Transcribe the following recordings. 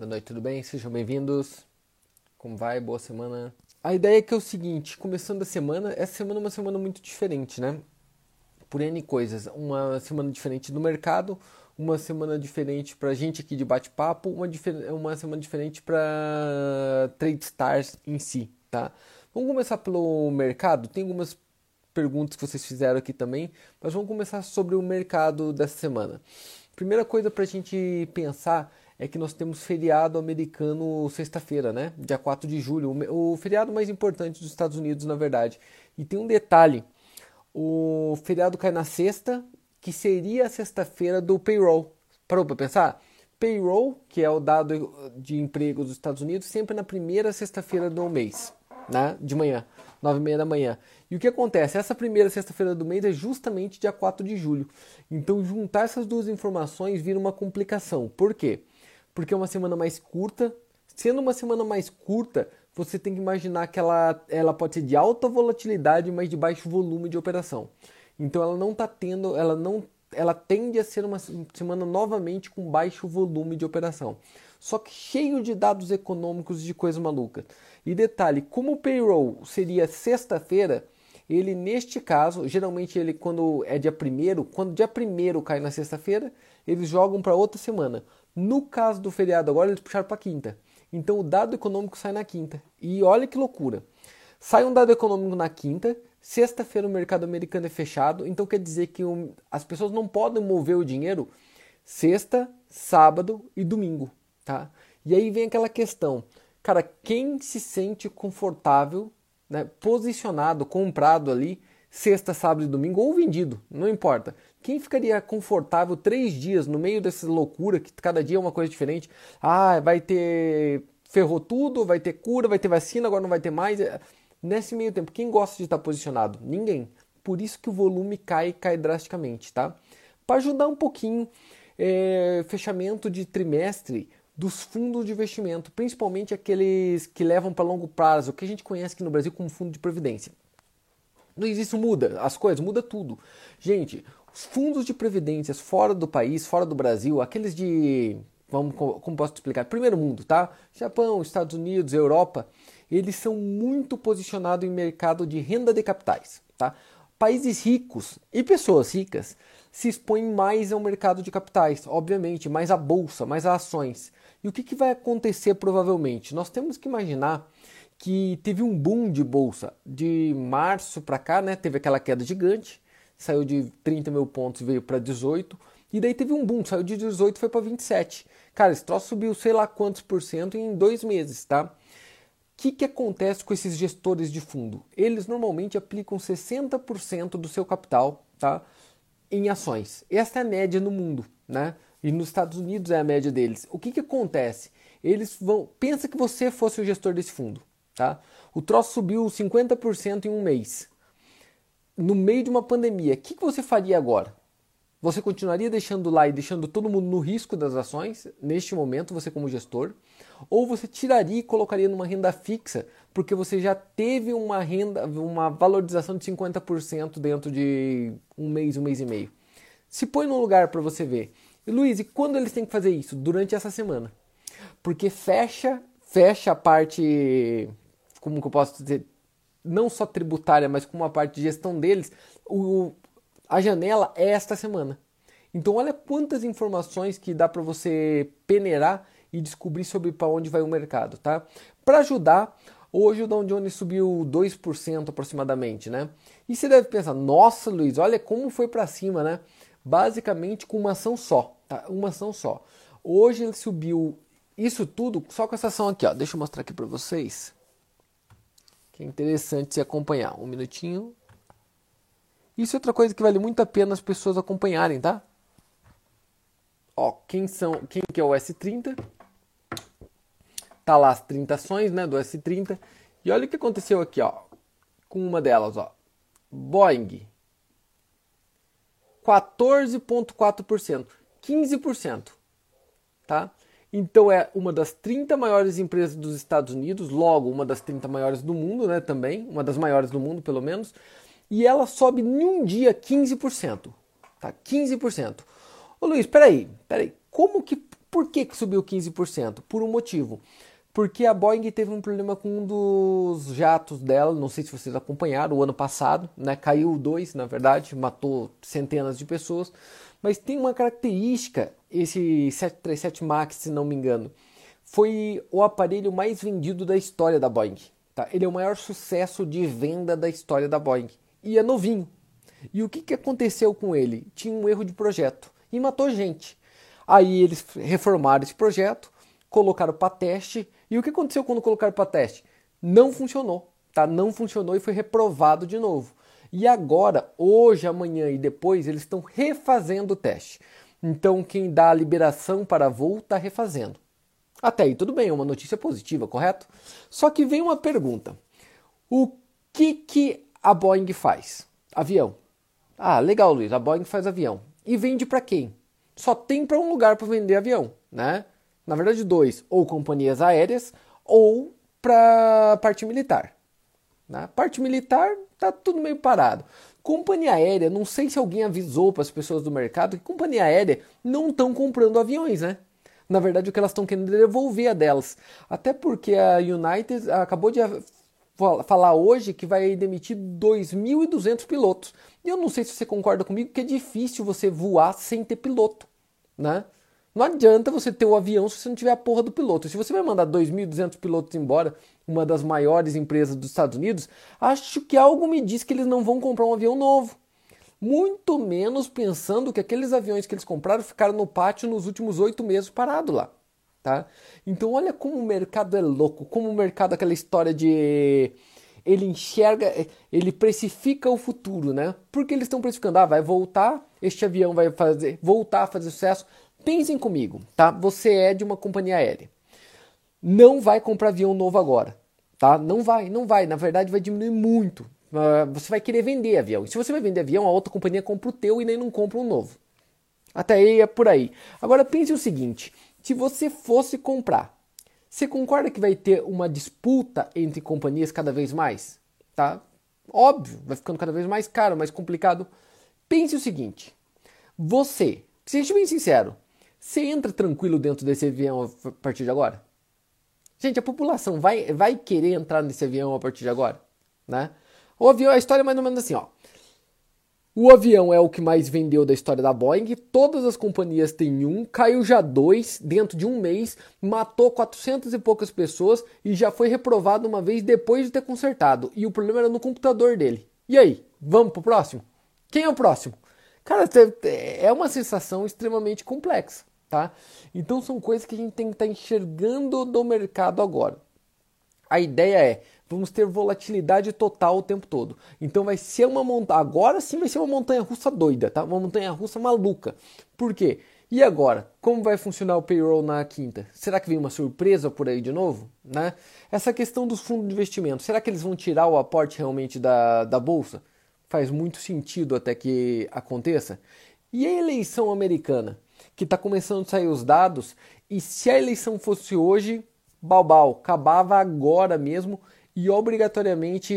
Boa noite, tudo bem? Sejam bem-vindos. Como vai? Boa semana. A ideia é que é o seguinte, começando a semana, essa semana é uma semana muito diferente, né? Por N coisas. Uma semana diferente do mercado, uma semana diferente pra gente aqui de bate-papo, uma, uma semana diferente para Trade Stars em si, tá? Vamos começar pelo mercado. Tem algumas perguntas que vocês fizeram aqui também, mas vamos começar sobre o mercado dessa semana. Primeira coisa para a gente pensar é que nós temos feriado americano sexta-feira, né? Dia 4 de julho, o feriado mais importante dos Estados Unidos, na verdade. E tem um detalhe: o feriado cai na sexta, que seria a sexta-feira do payroll. Parou para pensar? Payroll, que é o dado de emprego dos Estados Unidos, sempre na primeira sexta-feira do mês, né? De manhã, nove e meia da manhã. E o que acontece? Essa primeira sexta-feira do mês é justamente dia 4 de julho. Então, juntar essas duas informações vira uma complicação. Por quê? Porque é uma semana mais curta. Sendo uma semana mais curta, você tem que imaginar que ela, ela pode ser de alta volatilidade, mas de baixo volume de operação. Então ela não está tendo, ela não, ela tende a ser uma semana novamente com baixo volume de operação. Só que cheio de dados econômicos de coisa maluca. E detalhe, como o payroll seria sexta-feira, ele neste caso, geralmente ele quando é dia primeiro, quando dia primeiro cai na sexta-feira, eles jogam para outra semana. No caso do feriado agora, eles puxaram para quinta. Então o dado econômico sai na quinta. E olha que loucura. Sai um dado econômico na quinta, sexta-feira o mercado americano é fechado, então quer dizer que um, as pessoas não podem mover o dinheiro sexta, sábado e domingo, tá? E aí vem aquela questão, cara, quem se sente confortável, né, posicionado, comprado ali, sexta, sábado e domingo, ou vendido, não importa. Quem ficaria confortável três dias no meio dessa loucura, que cada dia é uma coisa diferente? Ah, vai ter. Ferrou tudo, vai ter cura, vai ter vacina, agora não vai ter mais. Nesse meio tempo, quem gosta de estar posicionado? Ninguém. Por isso que o volume cai cai drasticamente, tá? Para ajudar um pouquinho, é, fechamento de trimestre dos fundos de investimento, principalmente aqueles que levam para longo prazo, que a gente conhece aqui no Brasil como fundo de previdência. Existe, muda as coisas, muda tudo. Gente, os fundos de previdências fora do país, fora do Brasil, aqueles de. Vamos, como posso explicar? Primeiro mundo, tá? Japão, Estados Unidos, Europa, eles são muito posicionados em mercado de renda de capitais, tá? Países ricos e pessoas ricas se expõem mais ao mercado de capitais, obviamente, mais à bolsa, mais a ações. E o que, que vai acontecer provavelmente? Nós temos que imaginar que teve um boom de bolsa de março para cá, né? Teve aquela queda gigante saiu de 30 mil pontos e veio para 18. E daí teve um boom, saiu de 18 foi para 27. Cara, esse troço subiu sei lá quantos por cento em dois meses, tá? O que, que acontece com esses gestores de fundo? Eles normalmente aplicam 60% do seu capital tá, em ações. Essa é a média no mundo, né? E nos Estados Unidos é a média deles. O que, que acontece? Eles vão. Pensa que você fosse o gestor desse fundo, tá? O troço subiu 50% em um mês no meio de uma pandemia, o que, que você faria agora? Você continuaria deixando lá e deixando todo mundo no risco das ações, neste momento, você como gestor? Ou você tiraria e colocaria numa renda fixa, porque você já teve uma renda, uma valorização de 50% dentro de um mês, um mês e meio? Se põe num lugar para você ver. E Luiz, e quando eles têm que fazer isso? Durante essa semana. Porque fecha, fecha a parte, como que eu posso dizer, não só tributária, mas com uma parte de gestão deles, o, a janela é esta semana. Então olha quantas informações que dá para você peneirar e descobrir sobre para onde vai o mercado, tá? Para ajudar, hoje o Dow Jones subiu 2% aproximadamente, né? E você deve pensar, nossa Luiz, olha como foi para cima, né? Basicamente com uma ação só, tá? Uma ação só. Hoje ele subiu isso tudo só com essa ação aqui, ó. Deixa eu mostrar aqui para vocês é interessante se acompanhar. Um minutinho. Isso é outra coisa que vale muito a pena as pessoas acompanharem, tá? Ó, quem são, quem que é o S30? Tá lá as 30 ações, né, do S30. E olha o que aconteceu aqui, ó, com uma delas, ó. Boeing 14.4%, 15%, tá? Então é uma das 30 maiores empresas dos Estados Unidos, logo uma das 30 maiores do mundo, né, também, uma das maiores do mundo, pelo menos, e ela sobe em um dia 15%, tá? 15%. Ô Luiz, peraí, peraí, como que Por que, que subiu 15%? Por um motivo. Porque a Boeing teve um problema com um dos jatos dela, não sei se vocês acompanharam, o ano passado, né? Caiu dois, na verdade, matou centenas de pessoas. Mas tem uma característica, esse 737 MAX, se não me engano, foi o aparelho mais vendido da história da Boeing. Tá? Ele é o maior sucesso de venda da história da Boeing. E é novinho. E o que, que aconteceu com ele? Tinha um erro de projeto e matou gente. Aí eles reformaram esse projeto, colocaram para teste. E o que aconteceu quando colocaram para teste? Não funcionou, tá? Não funcionou e foi reprovado de novo. E agora, hoje, amanhã e depois, eles estão refazendo o teste. Então, quem dá a liberação para voo está refazendo. Até aí tudo bem, é uma notícia positiva, correto? Só que vem uma pergunta: o que, que a Boeing faz? Avião. Ah, legal, Luiz, a Boeing faz avião. E vende para quem? Só tem para um lugar para vender avião, né? Na verdade, dois: ou companhias aéreas ou para parte militar. Na né? parte militar tá tudo meio parado. Companhia aérea, não sei se alguém avisou para as pessoas do mercado que companhia aérea não estão comprando aviões, né? Na verdade, o que elas estão querendo é devolver a delas. Até porque a United acabou de falar hoje que vai demitir 2.200 pilotos. E eu não sei se você concorda comigo que é difícil você voar sem ter piloto, né? Não adianta você ter o avião se você não tiver a porra do piloto. Se você vai mandar 2.200 pilotos embora, uma das maiores empresas dos Estados Unidos, acho que algo me diz que eles não vão comprar um avião novo muito menos pensando que aqueles aviões que eles compraram ficaram no pátio nos últimos oito meses parado lá. Tá? Então olha como o mercado é louco, como o mercado aquela história de ele enxerga, ele precifica o futuro, né? Porque eles estão precificando, ah, vai voltar, este avião vai fazer, voltar a fazer sucesso. Pensem comigo, tá? Você é de uma companhia aérea. Não vai comprar avião novo agora, tá? Não vai, não vai. Na verdade, vai diminuir muito. Ah, você vai querer vender avião. E se você vai vender avião, a outra companhia compra o teu e nem não compra um novo. Até aí é por aí. Agora pense o seguinte: se você fosse comprar, você concorda que vai ter uma disputa entre companhias cada vez mais? Tá? Óbvio, vai ficando cada vez mais caro, mais complicado. Pense o seguinte: você, seja bem sincero, você entra tranquilo dentro desse avião a partir de agora? Gente, a população vai, vai querer entrar nesse avião a partir de agora? Né? O avião, a história é mais ou menos assim, ó. O avião é o que mais vendeu da história da Boeing. Todas as companhias têm um, caiu já dois dentro de um mês, matou 400 e poucas pessoas e já foi reprovado uma vez depois de ter consertado. E o problema era no computador dele. E aí, vamos pro próximo? Quem é o próximo? Cara, é uma sensação extremamente complexa, tá? Então são coisas que a gente tem que estar tá enxergando do mercado agora. A ideia é vamos ter volatilidade total o tempo todo. Então vai ser uma montanha, agora sim vai ser uma montanha russa doida, tá? Uma montanha russa maluca. Por quê? E agora, como vai funcionar o payroll na quinta? Será que vem uma surpresa por aí de novo? Né? Essa questão dos fundos de investimento, será que eles vão tirar o aporte realmente da, da bolsa? Faz muito sentido até que aconteça. E a eleição americana, que está começando a sair os dados, e se a eleição fosse hoje, balbal, acabava agora mesmo e obrigatoriamente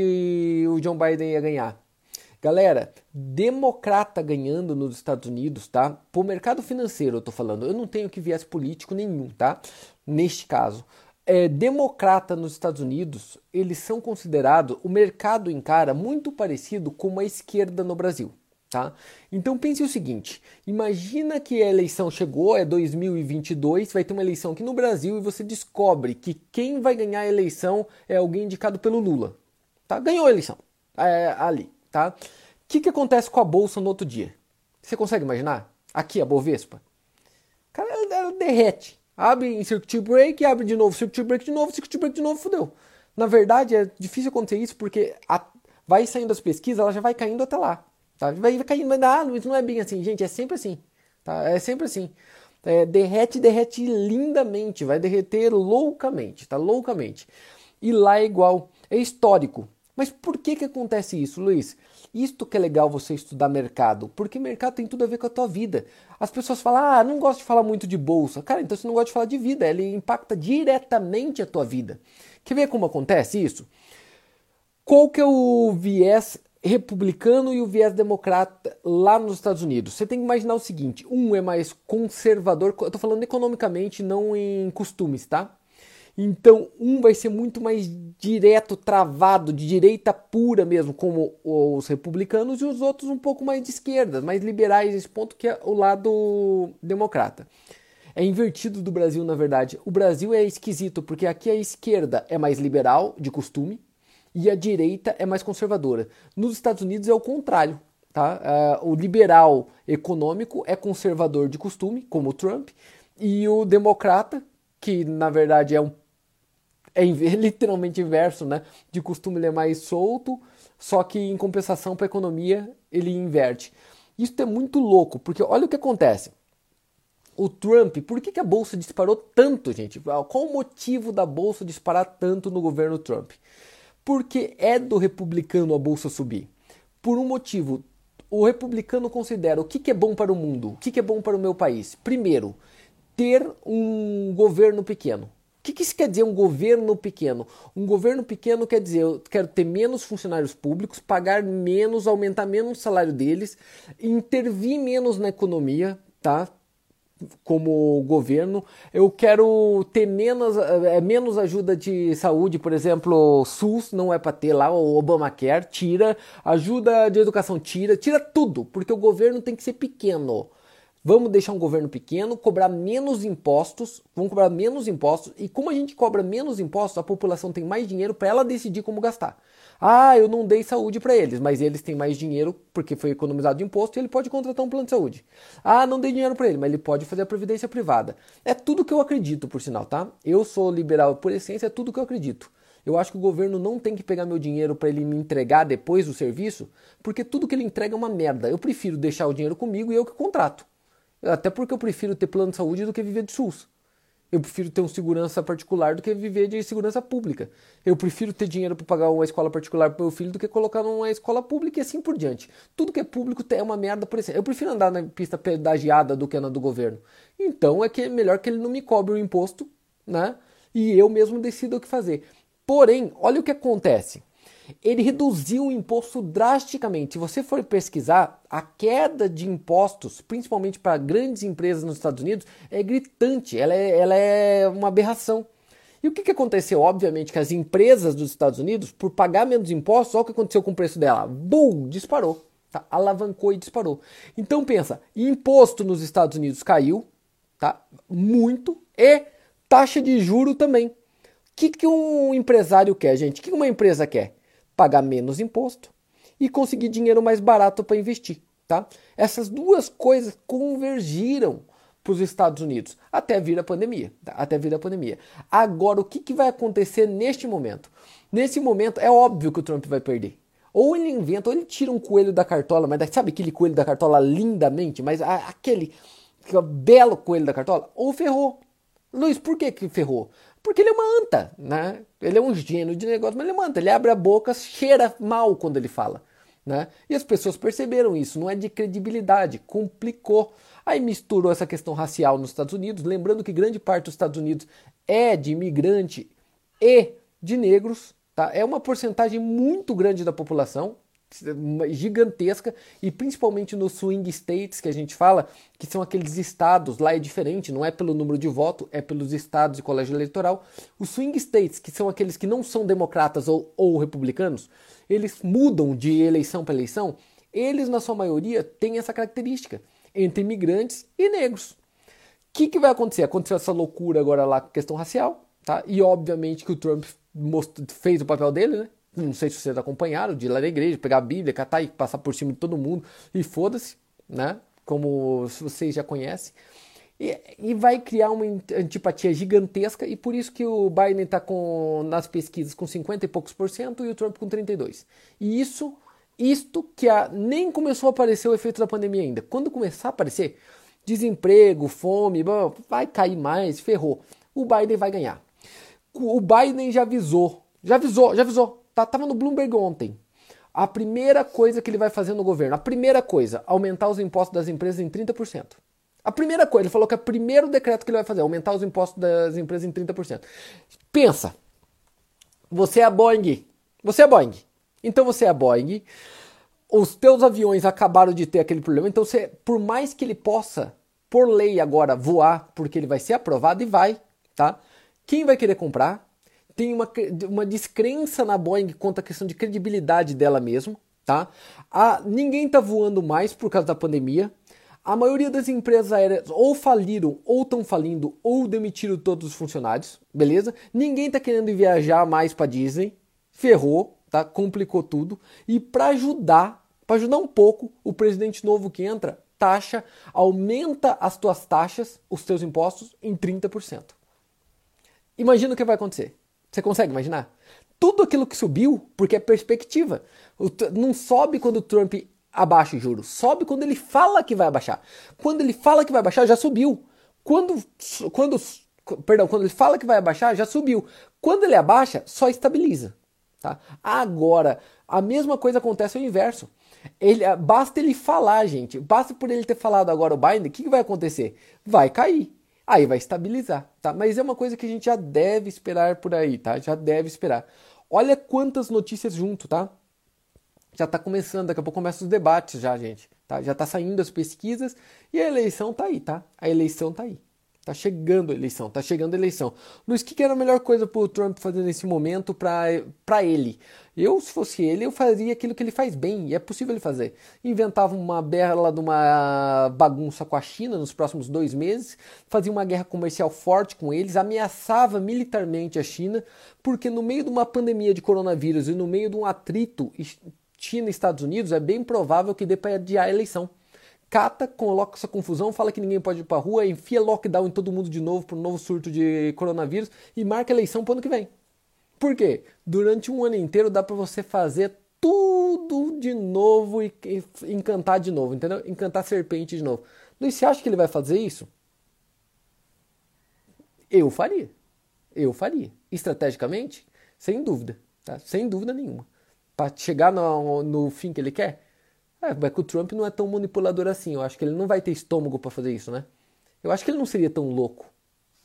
o John Biden ia ganhar. Galera, democrata ganhando nos Estados Unidos, tá? Por mercado financeiro eu tô falando, eu não tenho que viés político nenhum, tá? Neste caso. É, democrata nos Estados Unidos, eles são considerados, o mercado encara muito parecido com a esquerda no Brasil. Tá? Então pense o seguinte: imagina que a eleição chegou, é 2022, vai ter uma eleição aqui no Brasil e você descobre que quem vai ganhar a eleição é alguém indicado pelo Lula. Tá? Ganhou a eleição é, ali. Tá? O que, que acontece com a bolsa no outro dia? Você consegue imaginar? Aqui a Bovespa. Cara, ela, ela derrete. Abre em circuit break, abre de novo, circuit break de novo, circuit break de novo, fudeu. Na verdade, é difícil acontecer isso porque a, vai saindo as pesquisas, ela já vai caindo até lá. Tá? Vai, vai caindo, mas ah, Luiz, não é bem assim, gente, é sempre assim. Tá? É sempre assim. É, derrete, derrete lindamente, vai derreter loucamente, tá? Loucamente. E lá é igual, é histórico. Mas por que que acontece isso, Luiz? Isto que é legal você estudar mercado, porque mercado tem tudo a ver com a tua vida. As pessoas falam, ah, não gosto de falar muito de bolsa. Cara, então você não gosta de falar de vida, ele impacta diretamente a tua vida. Quer ver como acontece isso? Qual que é o viés republicano e o viés democrata lá nos Estados Unidos. Você tem que imaginar o seguinte: um é mais conservador, eu estou falando economicamente, não em costumes, tá? Então, um vai ser muito mais direto, travado, de direita pura mesmo, como os republicanos, e os outros um pouco mais de esquerda, mais liberais nesse ponto, que é o lado democrata. É invertido do Brasil, na verdade. O Brasil é esquisito, porque aqui a esquerda é mais liberal, de costume, e a direita é mais conservadora. Nos Estados Unidos é o contrário. Tá? Uh, o liberal econômico é conservador de costume, como o Trump, e o democrata, que na verdade é um é literalmente inverso, né? De costume ele é mais solto, só que em compensação para a economia ele inverte. Isso é muito louco, porque olha o que acontece. O Trump, por que, que a bolsa disparou tanto, gente? Qual o motivo da bolsa disparar tanto no governo Trump? Porque é do republicano a bolsa subir. Por um motivo. O republicano considera o que, que é bom para o mundo, o que, que é bom para o meu país. Primeiro, ter um governo pequeno que, que isso quer dizer um governo pequeno? Um governo pequeno quer dizer eu quero ter menos funcionários públicos, pagar menos, aumentar menos o salário deles, intervir menos na economia, tá? Como governo, eu quero ter menos, é, menos ajuda de saúde, por exemplo, SUS não é para ter lá, o Obamacare tira, ajuda de educação tira, tira tudo, porque o governo tem que ser pequeno. Vamos deixar um governo pequeno, cobrar menos impostos, vamos cobrar menos impostos, e como a gente cobra menos impostos, a população tem mais dinheiro para ela decidir como gastar. Ah, eu não dei saúde para eles, mas eles têm mais dinheiro porque foi economizado de imposto e ele pode contratar um plano de saúde. Ah, não dei dinheiro para ele, mas ele pode fazer a previdência privada. É tudo que eu acredito, por sinal, tá? Eu sou liberal por essência, é tudo que eu acredito. Eu acho que o governo não tem que pegar meu dinheiro para ele me entregar depois do serviço, porque tudo que ele entrega é uma merda. Eu prefiro deixar o dinheiro comigo e eu que contrato. Até porque eu prefiro ter plano de saúde do que viver de SUS. Eu prefiro ter um segurança particular do que viver de segurança pública. Eu prefiro ter dinheiro para pagar uma escola particular para meu filho do que colocar numa escola pública e assim por diante. Tudo que é público é uma merda por exemplo. Eu prefiro andar na pista pedagiada do que na do governo. Então é que é melhor que ele não me cobre o imposto, né? E eu mesmo decido o que fazer. Porém, olha o que acontece ele reduziu o imposto drasticamente. Se você for pesquisar, a queda de impostos, principalmente para grandes empresas nos Estados Unidos, é gritante, ela é, ela é uma aberração. E o que, que aconteceu? Obviamente que as empresas dos Estados Unidos, por pagar menos impostos, olha o que aconteceu com o preço dela. Bum! Disparou. Tá? Alavancou e disparou. Então pensa, imposto nos Estados Unidos caiu, tá? Muito, e taxa de juro também. O que, que um empresário quer, gente? O que uma empresa quer? Pagar menos imposto e conseguir dinheiro mais barato para investir. Tá? Essas duas coisas convergiram para os Estados Unidos até vir a pandemia. Tá? Até vir a pandemia. Agora, o que, que vai acontecer neste momento? Nesse momento, é óbvio que o Trump vai perder. Ou ele inventa, ou ele tira um coelho da cartola, mas sabe aquele coelho da cartola lindamente, mas aquele, belo coelho da cartola? Ou ferrou. Luiz, por que, que ferrou? Porque ele é uma anta, né? Ele é um gênio de negócio, mas ele é uma anta. Ele abre a boca, cheira mal quando ele fala. Né? E as pessoas perceberam isso, não é de credibilidade, complicou. Aí misturou essa questão racial nos Estados Unidos, lembrando que grande parte dos Estados Unidos é de imigrante e de negros, tá? É uma porcentagem muito grande da população, gigantesca e principalmente nos swing states que a gente fala, que são aqueles estados, lá é diferente, não é pelo número de voto, é pelos estados e colégio eleitoral. Os swing states, que são aqueles que não são democratas ou, ou republicanos, eles mudam de eleição para eleição, eles na sua maioria têm essa característica entre imigrantes e negros. O que, que vai acontecer? Aconteceu essa loucura agora lá com questão racial, tá? E obviamente que o Trump fez o papel dele, né? Não sei se vocês acompanharam, de ir lá na igreja, pegar a Bíblia, catar e passar por cima de todo mundo e foda-se, né? Como vocês já conhecem. E, e, vai criar uma antipatia gigantesca e por isso que o Biden está nas pesquisas com 50 e poucos por cento e o Trump com 32. E isso, isto que a, nem começou a aparecer o efeito da pandemia ainda. Quando começar a aparecer, desemprego, fome, vai cair mais, ferrou. O Biden vai ganhar. O Biden já avisou, já avisou, já avisou Tá, tava no Bloomberg ontem. A primeira coisa que ele vai fazer no governo, a primeira coisa, aumentar os impostos das empresas em 30%. A primeira coisa, ele falou que é o primeiro decreto que ele vai fazer, aumentar os impostos das empresas em 30%. Pensa, você é a Boeing, você é a Boeing. Então você é a Boeing, os teus aviões acabaram de ter aquele problema, então você, por mais que ele possa, por lei agora, voar, porque ele vai ser aprovado e vai, tá? Quem vai querer comprar? Tem uma, uma descrença na Boeing quanto à questão de credibilidade dela mesmo, tá? A, ninguém tá voando mais por causa da pandemia. A maioria das empresas aéreas ou faliram, ou estão falindo, ou demitiram todos os funcionários, beleza? Ninguém tá querendo viajar mais para Disney, ferrou, tá? Complicou tudo. E para ajudar para ajudar um pouco, o presidente novo que entra taxa, aumenta as tuas taxas, os teus impostos em 30%. Imagina o que vai acontecer. Você consegue imaginar? Tudo aquilo que subiu, porque é perspectiva. Não sobe quando o Trump abaixa o juros, sobe quando ele fala que vai abaixar. Quando ele fala que vai abaixar, já subiu. Quando, quando, perdão, quando ele fala que vai abaixar, já subiu. Quando ele abaixa, só estabiliza. Tá? Agora, a mesma coisa acontece ao inverso. Ele, basta ele falar, gente. Basta por ele ter falado agora o Biden, o que, que vai acontecer? Vai cair. Aí vai estabilizar, tá? Mas é uma coisa que a gente já deve esperar por aí, tá? Já deve esperar. Olha quantas notícias junto, tá? Já tá começando, daqui a pouco começam os debates já, gente. Tá? Já tá saindo as pesquisas e a eleição tá aí, tá? A eleição tá aí. Tá chegando a eleição, tá chegando a eleição. Luiz, o que, que era a melhor coisa pro Trump fazer nesse momento para ele? Eu, se fosse ele, eu faria aquilo que ele faz bem, e é possível ele fazer. Inventava uma bela de uma bagunça com a China nos próximos dois meses, fazia uma guerra comercial forte com eles, ameaçava militarmente a China, porque no meio de uma pandemia de coronavírus e no meio de um atrito China Estados Unidos, é bem provável que dê para adiar a eleição cata, coloca essa confusão, fala que ninguém pode ir pra rua, enfia lockdown em todo mundo de novo para um novo surto de coronavírus e marca eleição pro ano que vem. Por quê? Durante um ano inteiro dá para você fazer tudo de novo e, e, encantar de novo, entendeu? Encantar serpente de novo. Luiz, você acha que ele vai fazer isso? Eu faria. Eu faria. Estrategicamente? Sem dúvida. Tá? Sem dúvida nenhuma. Para chegar no, no fim que ele quer? É, mas que o Trump não é tão manipulador assim. Eu acho que ele não vai ter estômago para fazer isso, né? Eu acho que ele não seria tão louco,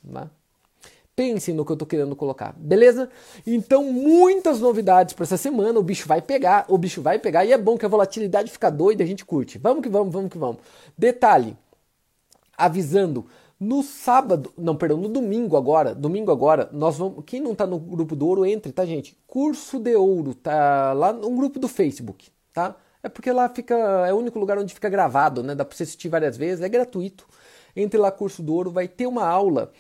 né? Pensem no que eu tô querendo colocar, beleza? Então, muitas novidades para essa semana. O bicho vai pegar, o bicho vai pegar. E é bom que a volatilidade fica doida, a gente curte. Vamos que vamos, vamos que vamos. Detalhe, avisando, no sábado, não, perdão, no domingo agora, domingo agora, nós vamos, quem não tá no grupo do ouro, entre, tá, gente? Curso de ouro, tá lá no grupo do Facebook, tá? É porque lá fica. É o único lugar onde fica gravado, né? Dá pra você assistir várias vezes, é gratuito. Entre lá, curso do ouro, vai ter uma aula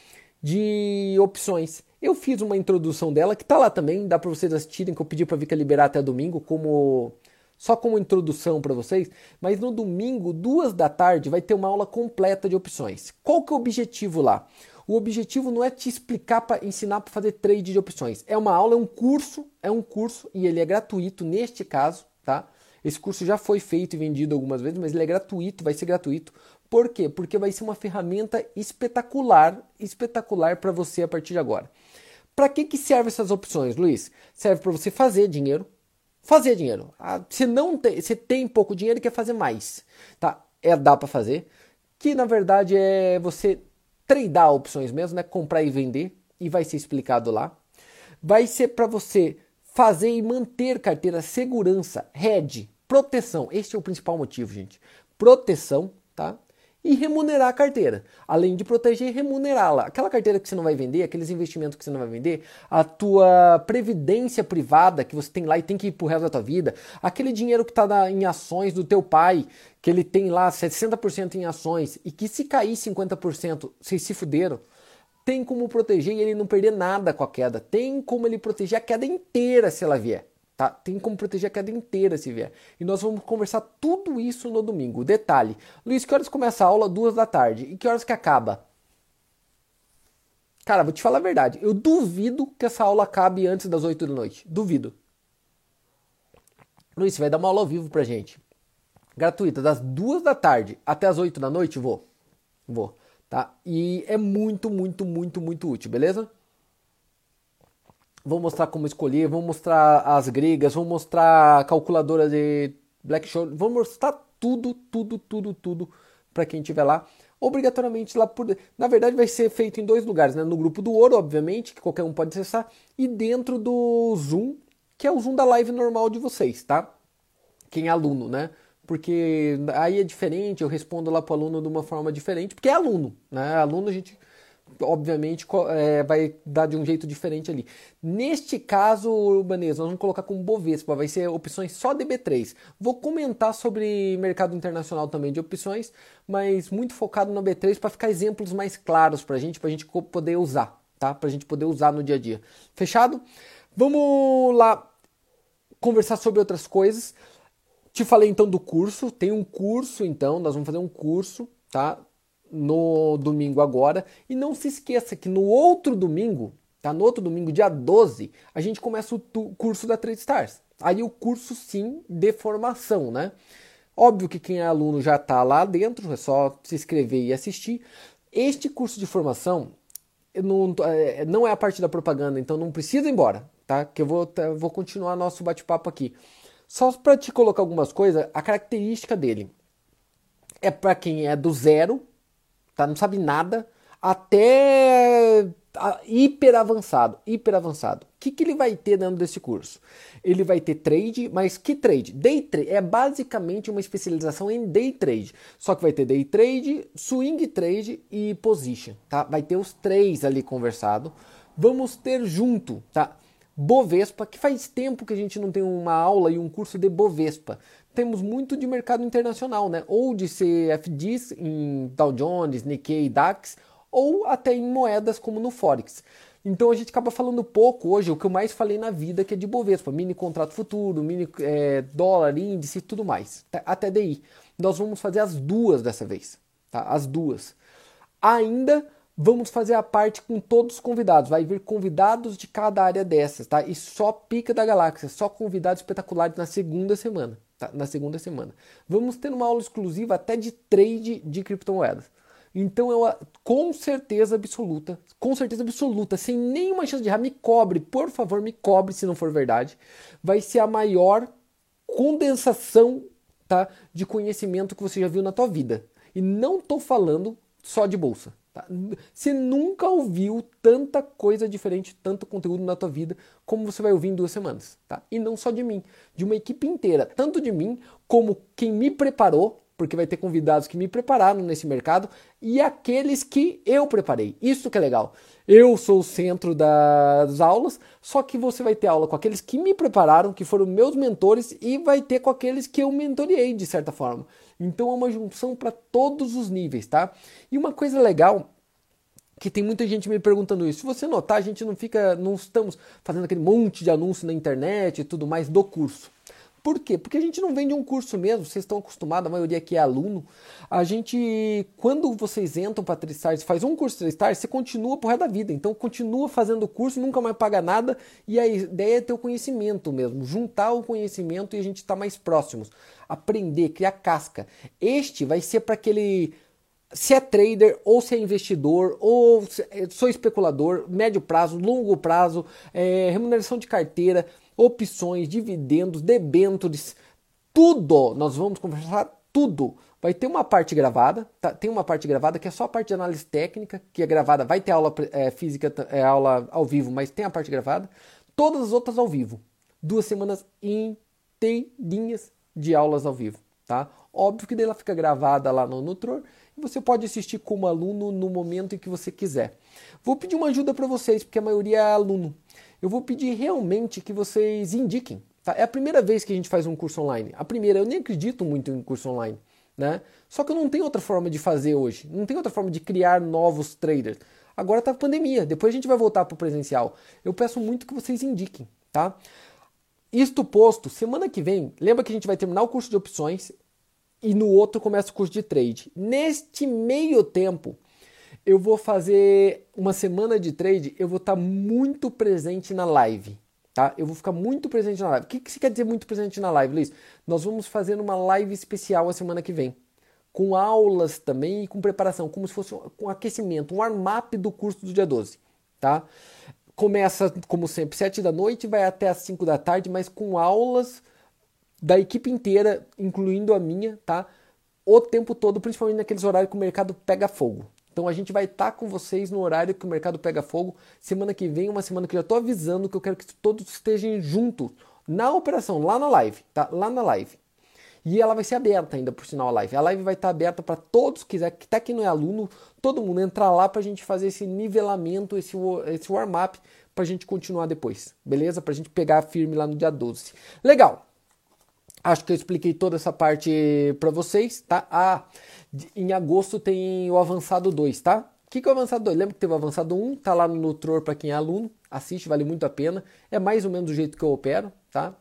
de opções. Eu fiz uma introdução dela, que tá lá também, dá para vocês assistirem, que eu pedi pra Vika liberar até domingo, como. Só como introdução para vocês, mas no domingo, duas da tarde, vai ter uma aula completa de opções. Qual que é o objetivo lá? O objetivo não é te explicar para ensinar para fazer trade de opções. É uma aula, é um curso, é um curso e ele é gratuito neste caso, tá? Esse curso já foi feito e vendido algumas vezes, mas ele é gratuito, vai ser gratuito. Por quê? Porque vai ser uma ferramenta espetacular, espetacular para você a partir de agora. Para que, que servem essas opções, Luiz? Serve para você fazer dinheiro. Fazer dinheiro. Ah, você não tem, você tem pouco dinheiro e quer fazer mais, tá? É dá para fazer. Que na verdade é você tradear opções mesmo, né? Comprar e vender e vai ser explicado lá. Vai ser para você fazer e manter carteira segurança, hedge, proteção. Este é o principal motivo, gente. Proteção, tá? E remunerar a carteira. Além de proteger, remunerá-la. Aquela carteira que você não vai vender, aqueles investimentos que você não vai vender, a tua previdência privada que você tem lá e tem que ir pro resto da tua vida, aquele dinheiro que está em ações do teu pai, que ele tem lá 60% em ações e que se cair 50%, vocês se fuderam tem como proteger e ele não perder nada com a queda. Tem como ele proteger a queda inteira se ela vier. Tá? Tem como proteger a queda inteira se vier. E nós vamos conversar tudo isso no domingo. Detalhe: Luiz, que horas começa a aula? Duas da tarde. E que horas que acaba? Cara, vou te falar a verdade. Eu duvido que essa aula acabe antes das 8 da noite. Duvido. Luiz, você vai dar uma aula ao vivo pra gente. Gratuita, das duas da tarde até as 8 da noite? Vou. Vou tá? E é muito, muito, muito, muito útil, beleza? Vou mostrar como escolher, vou mostrar as gregas, vou mostrar a calculadora de Black Show, vou mostrar tudo, tudo, tudo, tudo para quem estiver lá. Obrigatoriamente lá por. Na verdade, vai ser feito em dois lugares, né? No grupo do Ouro, obviamente, que qualquer um pode acessar, e dentro do Zoom, que é o Zoom da live normal de vocês, tá? quem é aluno, né? Porque aí é diferente, eu respondo lá para o aluno de uma forma diferente, porque é aluno, né? Aluno a gente obviamente é, vai dar de um jeito diferente ali. Neste caso, Urbanês, nós vamos colocar como Bovespa, vai ser opções só DB3. Vou comentar sobre mercado internacional também de opções, mas muito focado na B3 para ficar exemplos mais claros para a gente, para a gente poder usar, tá? Para a gente poder usar no dia a dia. Fechado? Vamos lá conversar sobre outras coisas. Te falei então do curso, tem um curso então, nós vamos fazer um curso, tá? no domingo agora. E não se esqueça que no outro domingo, tá? No outro domingo, dia 12, a gente começa o curso da Trade Stars. Aí o curso sim de formação, né? Óbvio que quem é aluno já está lá dentro, é só se inscrever e assistir. Este curso de formação não, é, não é a parte da propaganda, então não precisa ir embora, tá? Que eu vou, vou continuar nosso bate-papo aqui. Só para te colocar algumas coisas, a característica dele é para quem é do zero tá? Não sabe nada, até hiper avançado, hiper avançado. O que, que ele vai ter dentro desse curso? Ele vai ter trade, mas que trade? Day trade é basicamente uma especialização em day trade. Só que vai ter day trade, swing trade e position, tá? Vai ter os três ali conversado. Vamos ter junto, tá? Bovespa, que faz tempo que a gente não tem uma aula e um curso de Bovespa temos muito de mercado internacional, né? Ou de CFDs em Dow Jones, Nikkei, DAX, ou até em moedas como no Forex. Então a gente acaba falando pouco hoje, o que eu mais falei na vida, que é de Bovespa, mini contrato futuro, mini é, dólar, índice e tudo mais, até DI. Nós vamos fazer as duas dessa vez, tá? As duas. Ainda vamos fazer a parte com todos os convidados, vai vir convidados de cada área dessas, tá? E só pica da galáxia, só convidados espetaculares na segunda semana tá? na segunda semana. Vamos ter uma aula exclusiva até de trade de criptomoedas. Então eu com certeza absoluta, com certeza absoluta, sem nenhuma chance de errar, me cobre, por favor, me cobre se não for verdade. Vai ser a maior condensação, tá, de conhecimento que você já viu na tua vida. E não estou falando só de bolsa. Tá? Você nunca ouviu tanta coisa diferente, tanto conteúdo na tua vida como você vai ouvir em duas semanas. Tá? E não só de mim, de uma equipe inteira, tanto de mim como quem me preparou, porque vai ter convidados que me prepararam nesse mercado e aqueles que eu preparei. Isso que é legal. Eu sou o centro das aulas, só que você vai ter aula com aqueles que me prepararam, que foram meus mentores, e vai ter com aqueles que eu mentorei de certa forma. Então é uma junção para todos os níveis, tá? E uma coisa legal que tem muita gente me perguntando isso. Se você notar, a gente não fica, não estamos fazendo aquele monte de anúncio na internet e tudo mais do curso. Por quê? Porque a gente não vende um curso mesmo, vocês estão acostumados, a maioria aqui é aluno. A gente, quando vocês entram para Tristars, faz um curso Tristars, você continua por resto da vida. Então continua fazendo o curso, nunca mais paga nada e a ideia é ter o conhecimento mesmo, juntar o conhecimento e a gente estar tá mais próximos. Aprender, criar casca. Este vai ser para aquele se é trader ou se é investidor ou é, sou especulador, médio prazo, longo prazo, é, remuneração de carteira, opções, dividendos, debêntures, tudo. Nós vamos conversar tudo. Vai ter uma parte gravada, tá? tem uma parte gravada que é só a parte de análise técnica, que é gravada, vai ter aula é, física, é, aula ao vivo, mas tem a parte gravada. Todas as outras ao vivo. Duas semanas inteirinhas de aulas ao vivo, tá? Óbvio que daí ela fica gravada lá no Nutror você pode assistir como aluno no momento em que você quiser. Vou pedir uma ajuda para vocês, porque a maioria é aluno. Eu vou pedir realmente que vocês indiquem. Tá? É a primeira vez que a gente faz um curso online. A primeira, eu nem acredito muito em curso online. Né? Só que eu não tenho outra forma de fazer hoje. Não tem outra forma de criar novos traders. Agora está a pandemia, depois a gente vai voltar para o presencial. Eu peço muito que vocês indiquem, tá? Isto posto, semana que vem, lembra que a gente vai terminar o curso de opções e no outro começa o curso de trade. Neste meio tempo, eu vou fazer uma semana de trade, eu vou estar muito presente na live. Tá? Eu vou ficar muito presente na live. O que, que você quer dizer muito presente na live, Luiz? Nós vamos fazer uma live especial a semana que vem. Com aulas também e com preparação, como se fosse um, aquecimento, um warm-up do curso do dia 12. Tá? Começa, como sempre, 7 da noite, vai até as 5 da tarde, mas com aulas da equipe inteira, incluindo a minha, tá? O tempo todo, principalmente naqueles horários que o mercado pega fogo. Então a gente vai estar tá com vocês no horário que o mercado pega fogo. Semana que vem, uma semana que eu já estou avisando que eu quero que todos estejam juntos na operação, lá na live, tá? Lá na live. E ela vai ser aberta ainda, por sinal, a live. A live vai estar aberta para todos que quiser, que até quem não é aluno, todo mundo entrar lá para a gente fazer esse nivelamento, esse, esse warm-up, para a gente continuar depois, beleza? Para a gente pegar firme lá no dia 12. Legal! Acho que eu expliquei toda essa parte para vocês, tá? Ah, em agosto tem o Avançado 2, tá? O que, que é o Avançado 2? Lembra que teve o Avançado 1, tá lá no Nutror para quem é aluno, assiste, vale muito a pena. É mais ou menos do jeito que eu opero, tá?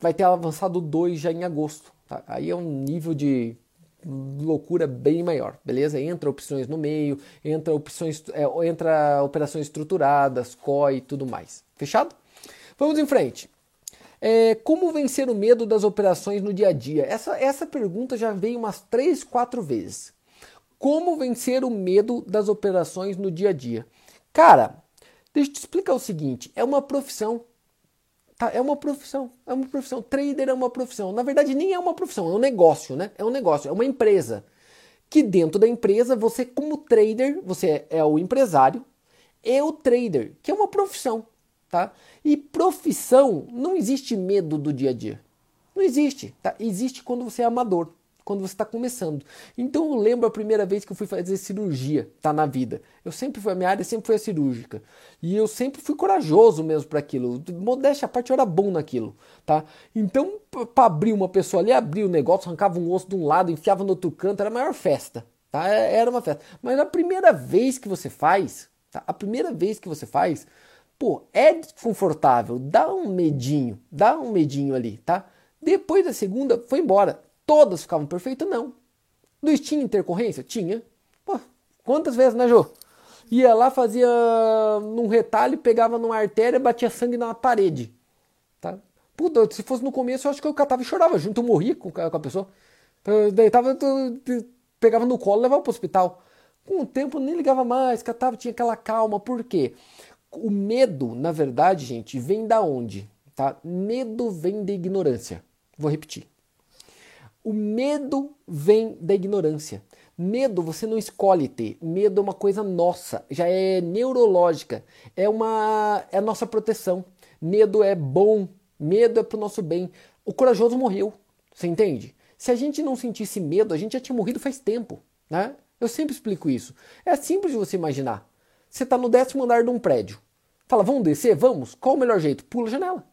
Vai ter o Avançado 2 já em agosto, tá? Aí é um nível de loucura bem maior, beleza? Entra opções no meio, entra opções, é, entra operações estruturadas, COI e tudo mais. Fechado? Vamos em frente. É, como vencer o medo das operações no dia a dia? Essa, essa pergunta já veio umas 3, 4 vezes. Como vencer o medo das operações no dia a dia? Cara, deixa eu te explicar o seguinte: é uma profissão. Tá? É uma profissão. É uma profissão. Trader é uma profissão. Na verdade, nem é uma profissão, é um negócio, né? É um negócio, é uma empresa. Que dentro da empresa, você, como trader, você é o empresário e o trader, que é uma profissão tá? E profissão, não existe medo do dia a dia. Não existe, tá? Existe quando você é amador, quando você está começando. Então eu lembro a primeira vez que eu fui fazer cirurgia, tá na vida. Eu sempre fui a minha área sempre foi a cirúrgica. E eu sempre fui corajoso mesmo para aquilo. Modéstia a parte eu era bom naquilo, tá? Então, para abrir uma pessoa ali, abrir o negócio, arrancava um osso de um lado, enfiava no outro canto, era a maior festa, tá? É, era uma festa. Mas a primeira vez que você faz, tá? A primeira vez que você faz, Pô, é desconfortável, dá um medinho, dá um medinho ali, tá? Depois da segunda, foi embora. Todas ficavam perfeitas? Não. Luiz tinha intercorrência? Tinha. Pô, quantas vezes, né, Jô? Ia lá, fazia num retalho, pegava numa artéria, batia sangue na parede. Tá? Puta, se fosse no começo, eu acho que eu catava e chorava junto, eu morria com, com a pessoa. Eu deitava, pegava no colo levava pro hospital. Com o tempo nem ligava mais, catava, tinha aquela calma. Por quê? O medo, na verdade, gente, vem da onde? Tá? Medo vem da ignorância. Vou repetir. O medo vem da ignorância. Medo você não escolhe ter. Medo é uma coisa nossa, já é neurológica, é uma é a nossa proteção. Medo é bom, medo é pro nosso bem. O corajoso morreu, você entende? Se a gente não sentisse medo, a gente já tinha morrido faz tempo, né? Eu sempre explico isso. É simples de você imaginar. Você está no décimo andar de um prédio. Fala, vamos descer? Vamos? Qual o melhor jeito? Pula a janela.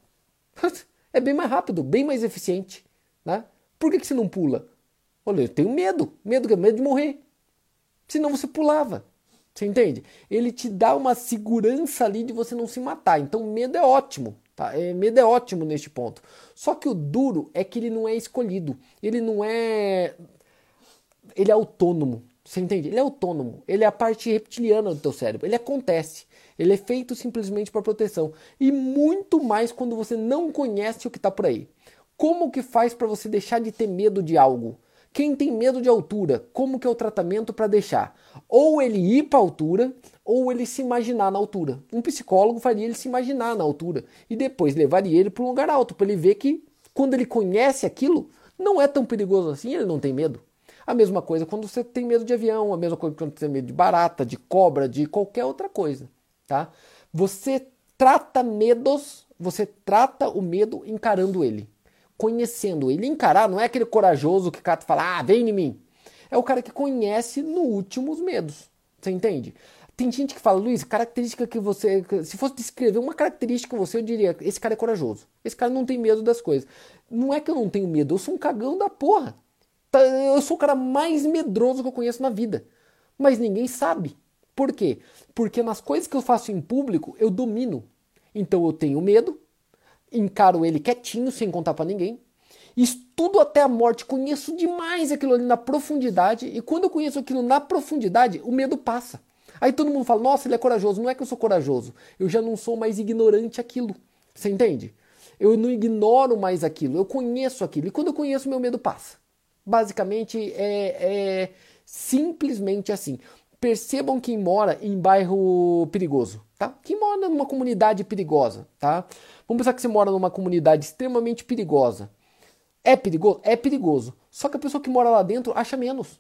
É bem mais rápido, bem mais eficiente. Né? Por que, que você não pula? Olha, eu tenho medo. Medo medo de morrer. Senão você pulava. Você entende? Ele te dá uma segurança ali de você não se matar. Então medo é ótimo. Tá? É, medo é ótimo neste ponto. Só que o duro é que ele não é escolhido. Ele não é. Ele é autônomo. Você entende? Ele é autônomo. Ele é a parte reptiliana do teu cérebro. Ele acontece. Ele é feito simplesmente para proteção. E muito mais quando você não conhece o que está por aí. Como que faz para você deixar de ter medo de algo? Quem tem medo de altura, como que é o tratamento para deixar? Ou ele ir para a altura, ou ele se imaginar na altura. Um psicólogo faria ele se imaginar na altura e depois levaria ele para um lugar alto para ele ver que quando ele conhece aquilo, não é tão perigoso assim, ele não tem medo. A mesma coisa quando você tem medo de avião, a mesma coisa quando você tem medo de barata, de cobra, de qualquer outra coisa, tá? Você trata medos, você trata o medo encarando ele, conhecendo ele. Encarar não é aquele corajoso que cata fala, ah, vem em mim. É o cara que conhece no último os medos. Você entende? Tem gente que fala, Luiz, característica que você. Se fosse descrever uma característica você, eu diria: esse cara é corajoso. Esse cara não tem medo das coisas. Não é que eu não tenho medo, eu sou um cagão da porra. Tá, eu sou o cara mais medroso que eu conheço na vida. Mas ninguém sabe. Por quê? Porque nas coisas que eu faço em público, eu domino. Então eu tenho medo, encaro ele quietinho, sem contar para ninguém. Estudo até a morte, conheço demais aquilo ali na profundidade. E quando eu conheço aquilo na profundidade, o medo passa. Aí todo mundo fala: Nossa, ele é corajoso. Não é que eu sou corajoso. Eu já não sou mais ignorante aquilo. Você entende? Eu não ignoro mais aquilo. Eu conheço aquilo. E quando eu conheço, meu medo passa. Basicamente é, é simplesmente assim. Percebam quem mora em bairro perigoso, tá? Quem mora numa comunidade perigosa, tá? Vamos pensar que você mora numa comunidade extremamente perigosa. É perigoso? É perigoso. Só que a pessoa que mora lá dentro acha menos.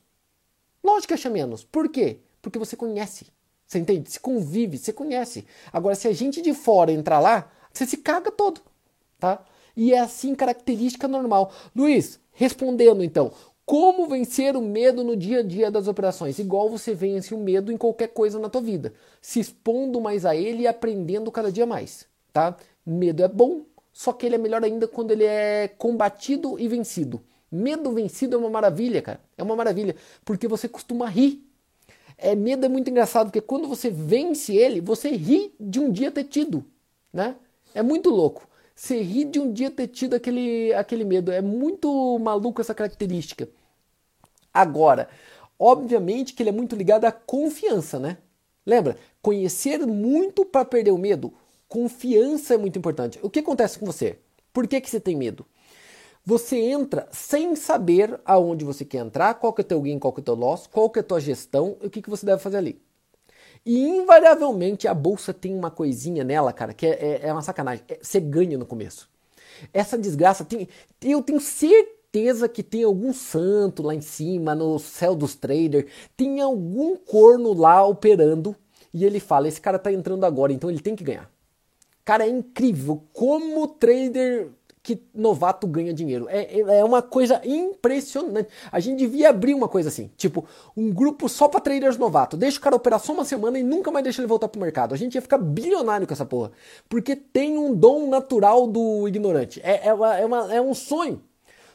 Lógico que acha menos. Por quê? Porque você conhece. Você entende? Se convive, você conhece. Agora, se a gente de fora entrar lá, você se caga todo, tá? E é assim característica normal. Luiz, Respondendo então, como vencer o medo no dia a dia das operações? Igual você vence o medo em qualquer coisa na tua vida, se expondo mais a ele e aprendendo cada dia mais, tá? Medo é bom, só que ele é melhor ainda quando ele é combatido e vencido. Medo vencido é uma maravilha, cara. É uma maravilha, porque você costuma rir. É, medo é muito engraçado, porque quando você vence ele, você ri de um dia ter tido, né? É muito louco. Você ri de um dia ter tido aquele, aquele medo. É muito maluco essa característica. Agora, obviamente que ele é muito ligado à confiança, né? Lembra? Conhecer muito para perder o medo. Confiança é muito importante. O que acontece com você? Por que, que você tem medo? Você entra sem saber aonde você quer entrar, qual que é o teu gain, qual que é o teu loss, qual que é a tua gestão e o que, que você deve fazer ali. E invariavelmente a bolsa tem uma coisinha nela, cara, que é, é, é uma sacanagem. É, você ganha no começo. Essa desgraça tem. Eu tenho certeza que tem algum santo lá em cima, no céu dos traders, tem algum corno lá operando e ele fala: esse cara tá entrando agora, então ele tem que ganhar. Cara, é incrível como o trader que novato ganha dinheiro. É, é, é uma coisa impressionante. A gente devia abrir uma coisa assim, tipo, um grupo só para traders novato. Deixa o cara operar só uma semana e nunca mais deixa ele voltar pro mercado. A gente ia ficar bilionário com essa porra. Porque tem um dom natural do ignorante. É, é, uma, é, uma, é um sonho.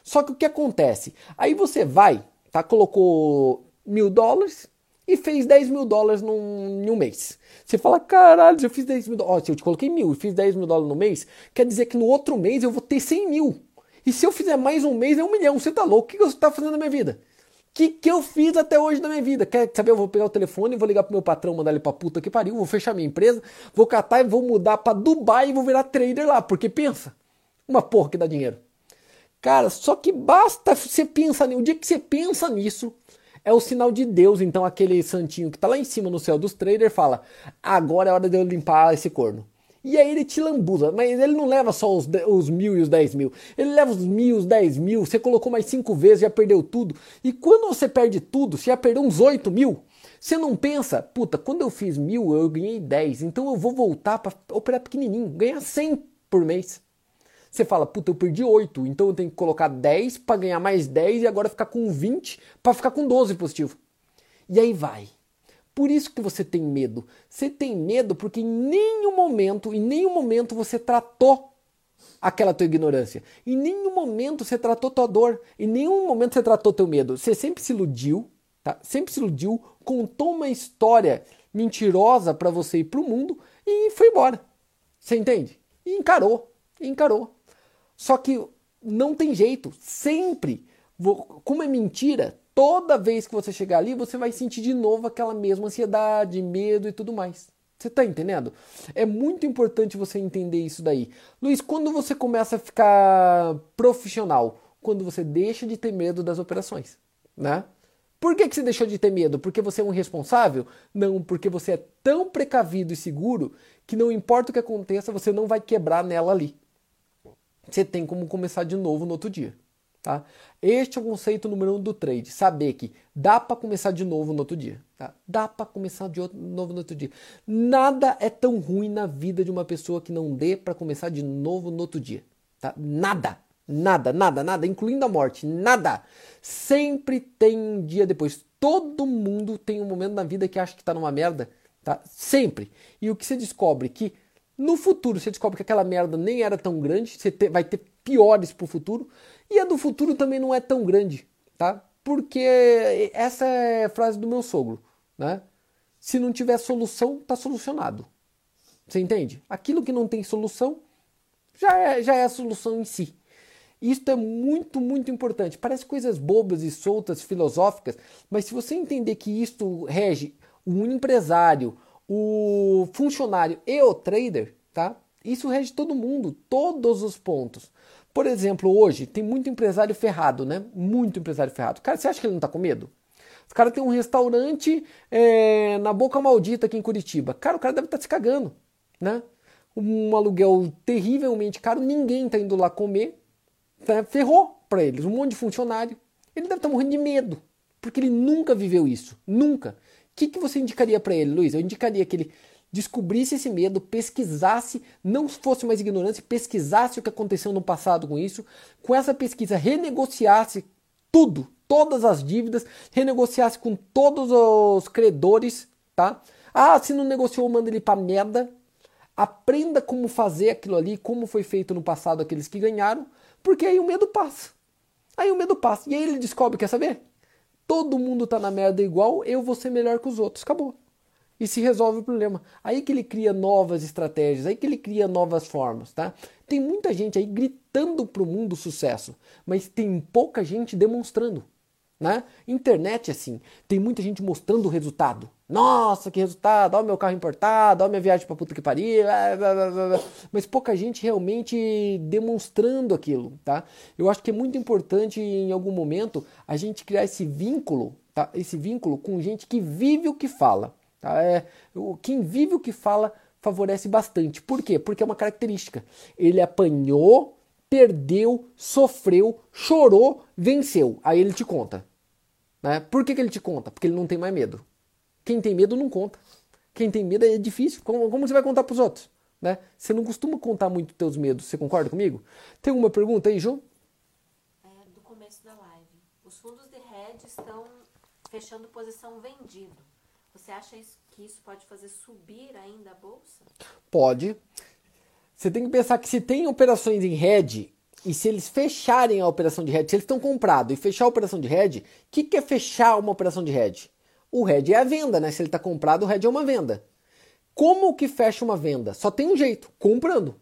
Só que o que acontece? Aí você vai, tá? Colocou mil dólares, e fez 10 mil dólares num, em um mês. Você fala, caralho, se eu fiz 10 mil dólares, se eu te coloquei mil e fiz 10 mil dólares no mês, quer dizer que no outro mês eu vou ter 100 mil. E se eu fizer mais um mês é um milhão. Você tá louco? O que, você tá fazendo na minha vida? O que, que eu fiz até hoje na minha vida? Quer saber? Eu vou pegar o telefone, vou ligar pro meu patrão, mandar ele pra puta que pariu, vou fechar minha empresa, vou catar e vou mudar pra Dubai e vou virar trader lá. Porque pensa, uma porra que dá dinheiro. Cara, só que basta você pensar, o dia que você pensa nisso, é o sinal de Deus. Então aquele santinho que está lá em cima no céu dos traders fala: agora é hora de eu limpar esse corno. E aí ele te lambuza, mas ele não leva só os, os mil e os dez mil. Ele leva os mil, os dez mil. Você colocou mais cinco vezes, já perdeu tudo. E quando você perde tudo, você já perdeu uns oito mil. Você não pensa, puta, quando eu fiz mil, eu ganhei dez. Então eu vou voltar para operar pequenininho, ganhar cem por mês. Você fala, puta, eu perdi 8, então eu tenho que colocar 10 para ganhar mais 10 e agora ficar com 20 para ficar com 12 positivo. E aí vai. Por isso que você tem medo. Você tem medo porque em nenhum momento, em nenhum momento você tratou aquela tua ignorância. Em nenhum momento você tratou tua dor. Em nenhum momento você tratou teu medo. Você sempre se iludiu, tá? Sempre se iludiu, contou uma história mentirosa para você ir pro mundo e foi embora. Você entende? E encarou, encarou. Só que não tem jeito, sempre. Como é mentira, toda vez que você chegar ali, você vai sentir de novo aquela mesma ansiedade, medo e tudo mais. Você está entendendo? É muito importante você entender isso daí. Luiz, quando você começa a ficar profissional? Quando você deixa de ter medo das operações, né? Por que, que você deixou de ter medo? Porque você é um responsável? Não, porque você é tão precavido e seguro que não importa o que aconteça, você não vai quebrar nela ali você tem como começar de novo no outro dia. Tá? Este é o conceito número um do trade, saber que dá para começar de novo no outro dia. Tá? Dá para começar de novo no outro dia. Nada é tão ruim na vida de uma pessoa que não dê para começar de novo no outro dia. Tá? Nada, nada, nada, nada, incluindo a morte, nada. Sempre tem um dia depois. Todo mundo tem um momento na vida que acha que está numa merda, tá? Sempre. E o que você descobre que no futuro você descobre que aquela merda nem era tão grande, você vai ter piores pro futuro, e a do futuro também não é tão grande, tá? Porque essa é a frase do meu sogro, né? Se não tiver solução, tá solucionado. Você entende? Aquilo que não tem solução já é, já é a solução em si. Isto é muito, muito importante. Parece coisas bobas e soltas, filosóficas, mas se você entender que isto rege um empresário, o funcionário e o trader, tá? Isso rege todo mundo, todos os pontos. Por exemplo, hoje tem muito empresário ferrado, né? Muito empresário ferrado. Cara, você acha que ele não tá com medo? Os caras têm um restaurante é, na Boca Maldita aqui em Curitiba. Cara, o cara deve estar tá se cagando, né? Um aluguel terrivelmente caro, ninguém tá indo lá comer. Tá? Ferrou para eles, um monte de funcionário. Ele deve estar tá morrendo de medo, porque ele nunca viveu isso, nunca que, que você indicaria para ele, Luiz? Eu indicaria que ele descobrisse esse medo, pesquisasse, não fosse mais ignorância, pesquisasse o que aconteceu no passado com isso, com essa pesquisa renegociasse tudo, todas as dívidas, renegociasse com todos os credores, tá? Ah, se não negociou, manda ele pra merda. Aprenda como fazer aquilo ali, como foi feito no passado aqueles que ganharam, porque aí o medo passa. Aí o medo passa. E aí ele descobre, quer saber? Todo mundo tá na merda igual, eu vou ser melhor que os outros. Acabou e se resolve o problema. Aí que ele cria novas estratégias, aí que ele cria novas formas, tá? Tem muita gente aí gritando pro mundo sucesso, mas tem pouca gente demonstrando, né? Internet assim, tem muita gente mostrando o resultado. Nossa, que resultado! Olha o meu carro importado, olha minha viagem pra puta que pariu, mas pouca gente realmente demonstrando aquilo, tá? Eu acho que é muito importante em algum momento a gente criar esse vínculo, tá? Esse vínculo com gente que vive o que fala. Tá? É, quem vive o que fala favorece bastante. Por quê? Porque é uma característica. Ele apanhou, perdeu, sofreu, chorou, venceu. Aí ele te conta. Né? Por que, que ele te conta? Porque ele não tem mais medo. Quem tem medo não conta. Quem tem medo é difícil. Como, como você vai contar para os outros? Né? Você não costuma contar muito teus medos. Você concorda comigo? Tem alguma pergunta aí, João? É, do começo da live. Os fundos de hedge estão fechando posição vendido. Você acha que isso pode fazer subir ainda a bolsa? Pode. Você tem que pensar que se tem operações em hedge e se eles fecharem a operação de hedge, se eles estão comprados e fechar a operação de hedge, o que, que é fechar uma operação de hedge? O hedge é a venda, né? Se ele está comprado, o hedge é uma venda. Como que fecha uma venda? Só tem um jeito, comprando.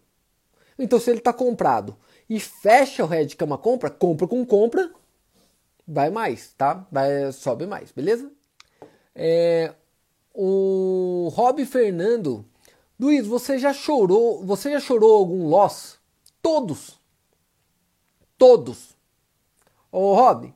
Então, se ele está comprado e fecha o hedge que é uma compra, compra com compra, vai mais, tá? Vai, sobe mais, beleza? É, o Rob Fernando, Luiz, você já chorou? Você já chorou algum loss? Todos. Todos. Ô Rob,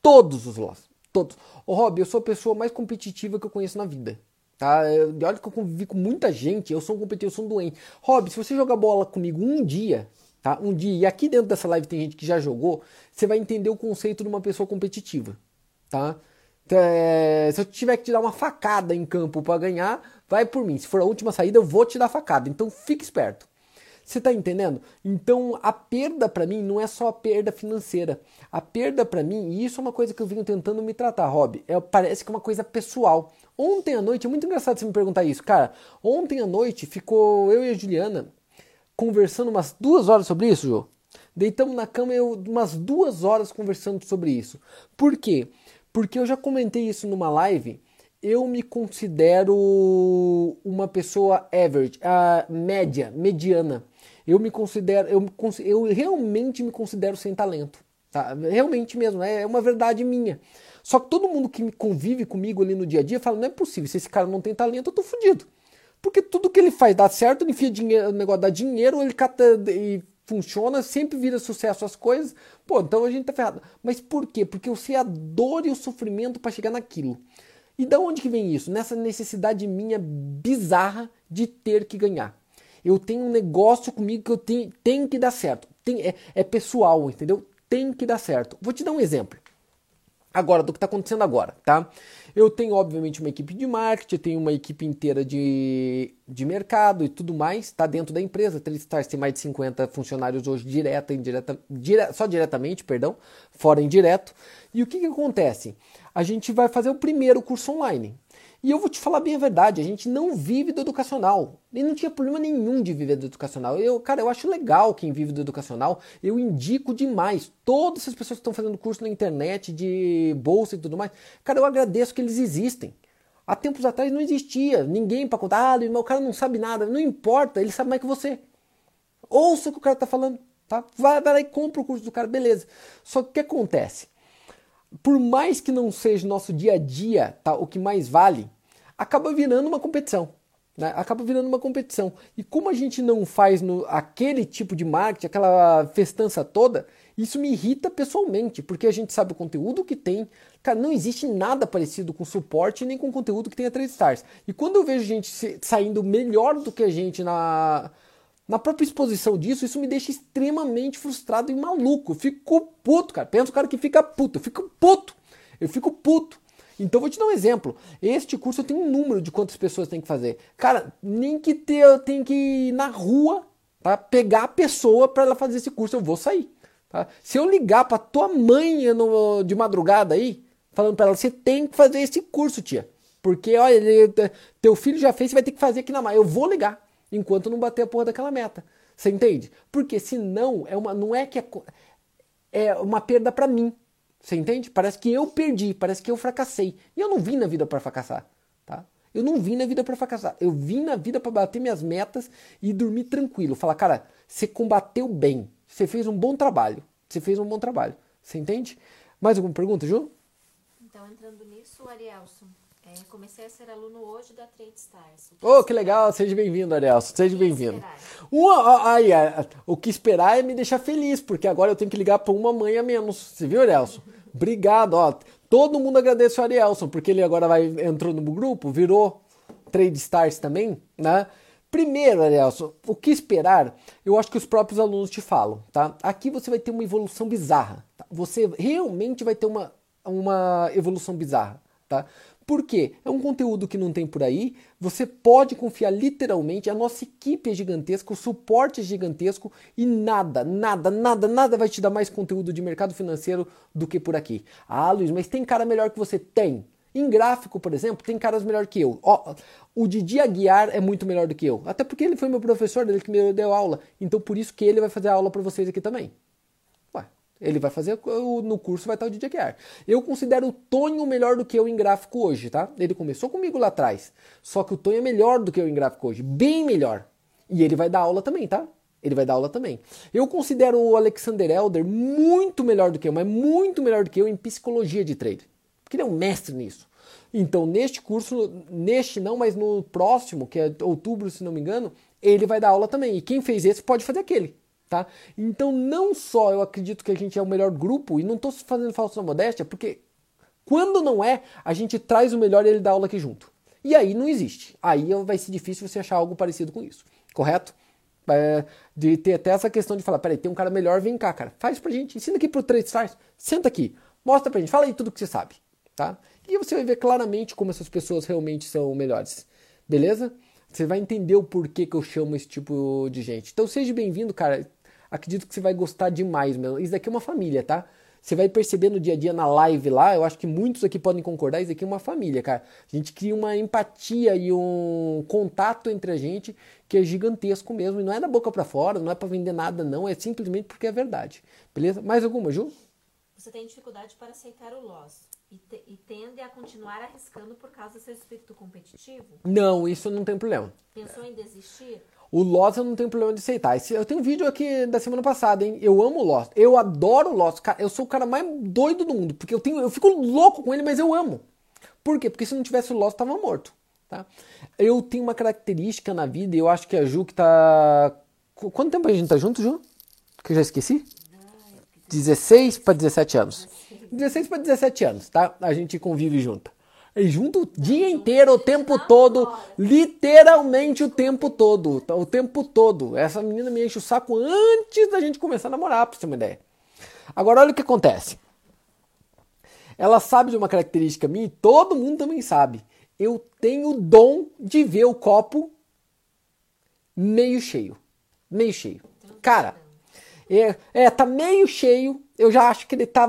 todos os loss. Todos. Ô Rob, eu sou a pessoa mais competitiva que eu conheço na vida. Tá? Olha que eu convivi com muita gente, eu sou um competitivo, eu sou um doente. Rob, se você jogar bola comigo um dia, tá? Um dia, e aqui dentro dessa live tem gente que já jogou, você vai entender o conceito de uma pessoa competitiva, tá? É, se eu tiver que te dar uma facada em campo para ganhar, vai por mim. Se for a última saída, eu vou te dar facada. Então fique esperto. Você tá entendendo? Então a perda para mim não é só a perda financeira. A perda para mim, e isso é uma coisa que eu venho tentando me tratar, Rob, é, parece que é uma coisa pessoal. Ontem à noite, é muito engraçado você me perguntar isso, cara. Ontem à noite ficou eu e a Juliana conversando umas duas horas sobre isso, Jô. Deitamos na cama eu umas duas horas conversando sobre isso. Por quê? Porque eu já comentei isso numa live. Eu me considero uma pessoa average, a média, mediana. Eu me considero, eu, eu realmente me considero sem talento. Tá? Realmente mesmo, é uma verdade minha. Só que todo mundo que convive comigo ali no dia a dia fala: não é possível, se esse cara não tem talento, eu tô fudido. Porque tudo que ele faz dá certo, ele enfia dinheiro, o negócio dá dinheiro, ele cata e funciona, sempre vira sucesso as coisas, pô, então a gente tá ferrado. Mas por quê? Porque eu sei a dor e o sofrimento para chegar naquilo. E da onde que vem isso? Nessa necessidade minha bizarra de ter que ganhar. Eu tenho um negócio comigo que eu tenho, tem que dar certo. Tem, é, é pessoal, entendeu? Tem que dar certo. Vou te dar um exemplo. Agora, do que está acontecendo agora, tá? Eu tenho, obviamente, uma equipe de marketing, tenho uma equipe inteira de, de mercado e tudo mais, está dentro da empresa. Stars tem mais de 50 funcionários hoje, direta, indireta, dire, só diretamente, perdão, fora indireto. E o que, que acontece? A gente vai fazer o primeiro curso online. E eu vou te falar bem a verdade, a gente não vive do educacional. E não tinha problema nenhum de viver do educacional. Eu, cara, eu acho legal quem vive do educacional. Eu indico demais. Todas essas pessoas que estão fazendo curso na internet de bolsa e tudo mais, cara, eu agradeço que eles existem. Há tempos atrás não existia ninguém para contar. Ah, o cara não sabe nada. Não importa, ele sabe mais que você. Ouça o que o cara está falando. Tá? Vai, vai lá e compra o curso do cara, beleza. Só que o que acontece? Por mais que não seja nosso dia a dia tá, o que mais vale, acaba virando uma competição. Né? Acaba virando uma competição. E como a gente não faz no, aquele tipo de marketing, aquela festança toda, isso me irrita pessoalmente, porque a gente sabe o conteúdo que tem. Cara, não existe nada parecido com suporte nem com conteúdo que tem a 3 stars. E quando eu vejo gente saindo melhor do que a gente na, na própria exposição disso, isso me deixa extremamente frustrado e maluco. Eu fico puto, cara. Pensa o cara que fica puto. Eu fico puto. Eu fico puto. Então vou te dar um exemplo. Este curso eu tenho um número de quantas pessoas tem que fazer. Cara, nem que ter, eu tenho que ir na rua, tá? Pegar a pessoa para ela fazer esse curso, eu vou sair. Tá? Se eu ligar para tua mãe no, de madrugada aí, falando para ela, você tem que fazer esse curso, tia. Porque, olha, ele, teu filho já fez, você vai ter que fazer aqui na mãe. Eu vou ligar, enquanto não bater a porra daquela meta. Você entende? Porque senão, é uma, não é que é, é uma perda para mim. Você entende? Parece que eu perdi, parece que eu fracassei. E eu não vim na vida para fracassar, tá? Eu não vim na vida para fracassar. Eu vim na vida para bater minhas metas e dormir tranquilo. Falar, cara, você combateu bem. Você fez um bom trabalho. Você fez um bom trabalho. Você entende? Mais alguma pergunta, Ju? Então, entrando nisso, Arielson, é, comecei a ser aluno hoje da Trade Stars. Oh, que legal! Seja bem-vindo, Arielson. Seja bem-vindo. Aí, o que esperar é me deixar feliz, porque agora eu tenho que ligar para uma mãe a menos. Você viu, Arielson? Obrigado, ó. Todo mundo agradece o Arielson, porque ele agora vai entrou no grupo, virou Trade Stars também, né? Primeiro, Arielson, o que esperar? Eu acho que os próprios alunos te falam, tá? Aqui você vai ter uma evolução bizarra. Tá? Você realmente vai ter uma, uma evolução bizarra, tá? Por quê? É um conteúdo que não tem por aí. Você pode confiar literalmente. A nossa equipe é gigantesca, o suporte é gigantesco e nada, nada, nada, nada vai te dar mais conteúdo de mercado financeiro do que por aqui. Ah, Luiz, mas tem cara melhor que você? Tem. Em gráfico, por exemplo, tem caras melhor que eu. Ó, o Didi Aguiar é muito melhor do que eu. Até porque ele foi meu professor, ele que me deu aula. Então por isso que ele vai fazer a aula para vocês aqui também. Ele vai fazer no curso, vai estar o DJ Aguiar. Eu considero o Tonho melhor do que eu em gráfico hoje, tá? Ele começou comigo lá atrás. Só que o Tonho é melhor do que eu em gráfico hoje, bem melhor. E ele vai dar aula também, tá? Ele vai dar aula também. Eu considero o Alexander Elder muito melhor do que eu, mas muito melhor do que eu em psicologia de trade. Porque ele é um mestre nisso. Então, neste curso, neste não, mas no próximo, que é outubro, se não me engano, ele vai dar aula também. E quem fez esse pode fazer aquele. Tá? Então, não só eu acredito que a gente é o melhor grupo, e não estou fazendo falsa modéstia, porque quando não é, a gente traz o melhor e ele dá aula aqui junto. E aí não existe. Aí vai ser difícil você achar algo parecido com isso. Correto? É, de ter até essa questão de falar, peraí, tem um cara melhor, vem cá, cara. Faz pra gente, ensina aqui pro Trade Stars, senta aqui, mostra pra gente, fala aí tudo que você sabe, tá? E você vai ver claramente como essas pessoas realmente são melhores. Beleza? Você vai entender o porquê que eu chamo esse tipo de gente. Então seja bem-vindo, cara acredito que você vai gostar demais, meu. Isso daqui é uma família, tá? Você vai perceber no dia a dia na live lá, eu acho que muitos aqui podem concordar, isso aqui é uma família, cara. A gente cria uma empatia e um contato entre a gente que é gigantesco mesmo. E não é da boca para fora, não é para vender nada, não. É simplesmente porque é verdade. Beleza? Mais alguma, Ju? Você tem dificuldade para aceitar o loss e, te, e tende a continuar arriscando por causa do seu espírito competitivo? Não, isso não tem problema. Pensou em desistir? O Lost eu não tenho problema de aceitar. Eu tenho um vídeo aqui da semana passada, hein? Eu amo o Lost. Eu adoro o Lost. Eu sou o cara mais doido do mundo. Porque eu, tenho, eu fico louco com ele, mas eu amo. Por quê? Porque se não tivesse o Lost, tava morto. Tá? Eu tenho uma característica na vida, e eu acho que a Ju que tá. Quanto tempo a gente tá junto, Ju? Que eu já esqueci? 16 para 17 anos. 16 para 17 anos, tá? A gente convive junto junto o dia inteiro, o tempo todo, literalmente o tempo todo, o tempo todo. Essa menina me enche o saco antes da gente começar a namorar, pra você ter uma ideia. Agora olha o que acontece. Ela sabe de uma característica minha e todo mundo também sabe. Eu tenho o dom de ver o copo meio cheio. Meio cheio. Cara, é, é tá meio cheio, eu já acho que ele tá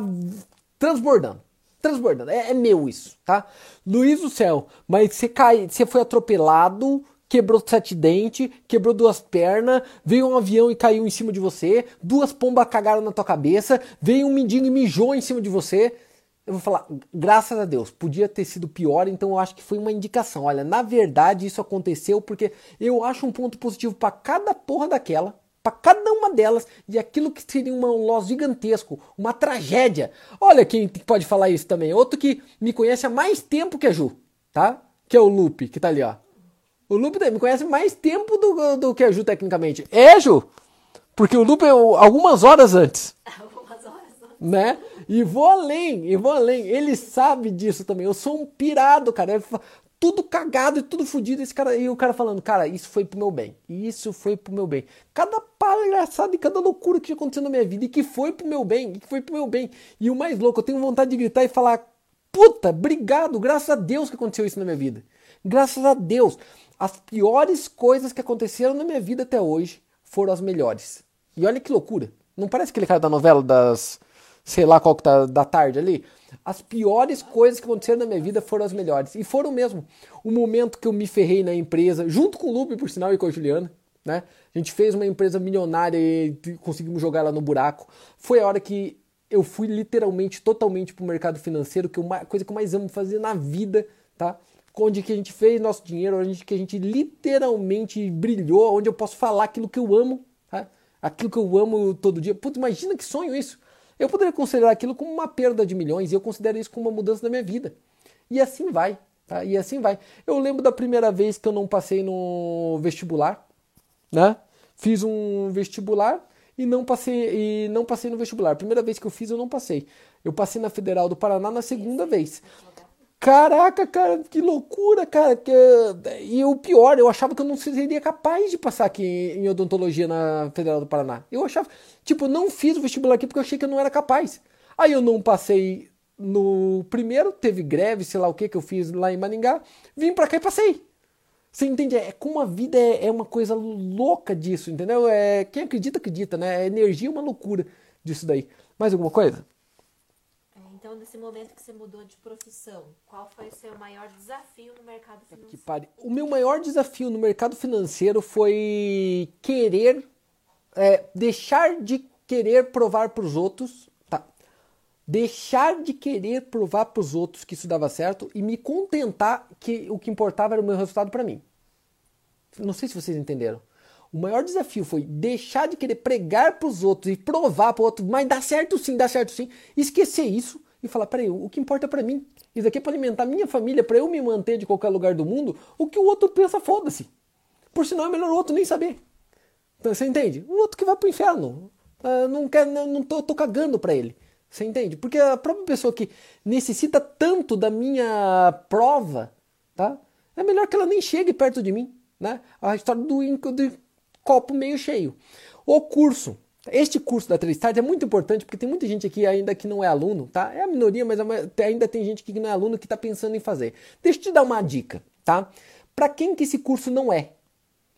transbordando transbordando. É, é, meu isso, tá? Luiz do céu, mas você cai, você foi atropelado, quebrou sete dentes, quebrou duas pernas, veio um avião e caiu em cima de você, duas pombas cagaram na tua cabeça, veio um mendigo e mijou em cima de você. Eu vou falar, graças a Deus, podia ter sido pior, então eu acho que foi uma indicação. Olha, na verdade isso aconteceu porque eu acho um ponto positivo para cada porra daquela para cada uma delas e aquilo que seria um loss gigantesco, uma tragédia. Olha quem pode falar isso também. Outro que me conhece há mais tempo que a Ju, tá? Que é o Lupe, que tá ali, ó. O Lupe me conhece mais tempo do, do que a Ju, tecnicamente. É, Ju? Porque o Lupe é algumas horas antes. Algumas horas antes. Né? E vou além, e vou além. Ele sabe disso também. Eu sou um pirado, cara tudo cagado e tudo fodido. Esse cara, e o cara falando, cara, isso foi pro meu bem. Isso foi pro meu bem. Cada palhaçada e cada loucura que aconteceu na minha vida e que foi pro meu bem, e que foi pro meu bem. E o mais louco, eu tenho vontade de gritar e falar, Puta, obrigado, graças a Deus que aconteceu isso na minha vida. Graças a Deus. As piores coisas que aconteceram na minha vida até hoje foram as melhores. E olha que loucura. Não parece aquele cara da novela das. sei lá qual que tá da tarde ali? As piores coisas que aconteceram na minha vida foram as melhores. E foram mesmo. O momento que eu me ferrei na empresa, junto com o Lupe, por sinal, e com a Juliana. Né? A gente fez uma empresa milionária e conseguimos jogar ela no buraco. Foi a hora que eu fui literalmente, totalmente pro mercado financeiro, que é a coisa que eu mais amo fazer na vida, tá? Onde que a gente fez nosso dinheiro, onde que a gente literalmente brilhou, onde eu posso falar aquilo que eu amo, tá? Aquilo que eu amo todo dia. Putz, imagina que sonho isso. Eu poderia considerar aquilo como uma perda de milhões e eu considero isso como uma mudança da minha vida. E assim vai, tá? E assim vai. Eu lembro da primeira vez que eu não passei no vestibular, né? Fiz um vestibular e não passei e não passei no vestibular. Primeira vez que eu fiz eu não passei. Eu passei na Federal do Paraná na segunda vez. Caraca, cara, que loucura, cara. Que... E o pior, eu achava que eu não seria capaz de passar aqui em odontologia na Federal do Paraná. Eu achava, tipo, não fiz o vestibular aqui porque eu achei que eu não era capaz. Aí eu não passei no primeiro, teve greve, sei lá o que que eu fiz lá em Maningá. Vim pra cá e passei. Você entende? É como a vida é, é uma coisa louca disso, entendeu? É, quem acredita, acredita, né? A energia é uma loucura disso daí. Mais alguma coisa? Então, nesse momento que você mudou de profissão, qual foi o seu maior desafio no mercado financeiro? Que pare. O meu maior desafio no mercado financeiro foi querer é, deixar de querer provar para os outros, tá? Deixar de querer provar para os outros que isso dava certo e me contentar que o que importava era o meu resultado para mim. Não sei se vocês entenderam. O maior desafio foi deixar de querer pregar para os outros e provar para o outro, mas dá certo sim, dá certo sim. Esquecer isso e falar: peraí, o que importa para mim? Isso aqui é para alimentar minha família, para eu me manter de qualquer lugar do mundo. O que o outro pensa, foda-se. Por sinal, é melhor o outro nem saber. Então, você entende? O outro que vai pro inferno. Uh, não quer, não, não tô, tô cagando para ele. Você entende? Porque a própria pessoa que necessita tanto da minha prova, tá? É melhor que ela nem chegue perto de mim, né? A história do, do copo meio cheio. O curso. Este curso da Três Stars é muito importante porque tem muita gente aqui ainda que não é aluno, tá? É a minoria, mas ainda tem gente que não é aluno que está pensando em fazer. Deixa eu te dar uma dica, tá? Para quem que esse curso não é?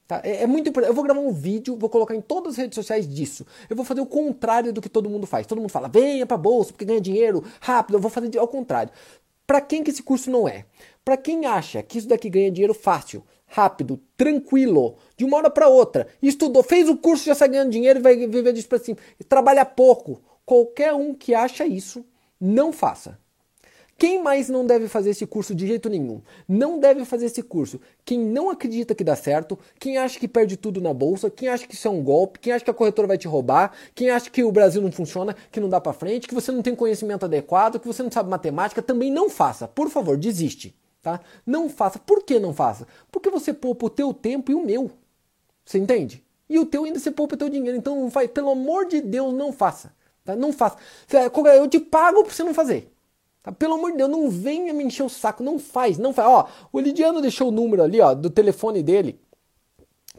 Tá? É, é, muito importante. Eu vou gravar um vídeo, vou colocar em todas as redes sociais disso. Eu vou fazer o contrário do que todo mundo faz. Todo mundo fala, venha para bolsa porque ganha dinheiro rápido. Eu vou fazer ao contrário. Para quem que esse curso não é? Para quem acha que isso daqui ganha dinheiro fácil, rápido, tranquilo, de uma hora para outra, estudou, fez o curso, já sai ganhando dinheiro e vai viver disso para cima, trabalha pouco. Qualquer um que acha isso, não faça. Quem mais não deve fazer esse curso de jeito nenhum? Não deve fazer esse curso. Quem não acredita que dá certo, quem acha que perde tudo na bolsa, quem acha que isso é um golpe, quem acha que a corretora vai te roubar, quem acha que o Brasil não funciona, que não dá para frente, que você não tem conhecimento adequado, que você não sabe matemática, também não faça. Por favor, desiste. Tá? Não faça. Por que não faça? Porque você poupa o teu tempo e o meu. Você entende? E o teu ainda você poupa o teu dinheiro. Então, vai, pelo amor de Deus, não faça. Tá? Não faça. Eu te pago para você não fazer. Tá? Pelo amor de Deus, não venha me encher o saco. Não faz, não faz. Ó, o Lidiano deixou o número ali, ó, do telefone dele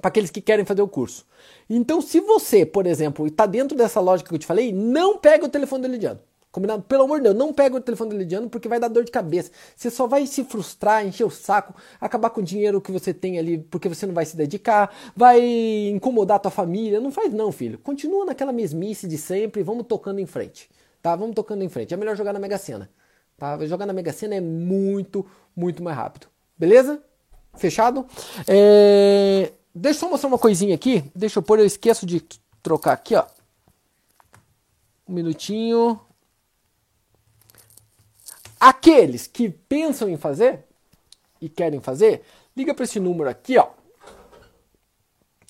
para aqueles que querem fazer o curso. Então, se você, por exemplo, está dentro dessa lógica que eu te falei, não pega o telefone do Lidiano. Combinado? Pelo amor de Deus, não pega o telefone do Lidiano porque vai dar dor de cabeça. Você só vai se frustrar, encher o saco, acabar com o dinheiro que você tem ali porque você não vai se dedicar, vai incomodar a tua família. Não faz não, filho. Continua naquela mesmice de sempre vamos tocando em frente. Tá? Vamos tocando em frente. É melhor jogar na Mega Sena. Tá? Jogar na Mega Sena é muito, muito mais rápido. Beleza? Fechado? É... Deixa eu só mostrar uma coisinha aqui. Deixa eu pôr, eu esqueço de trocar aqui, ó. Um minutinho. Aqueles que pensam em fazer e querem fazer, liga para esse número aqui, ó.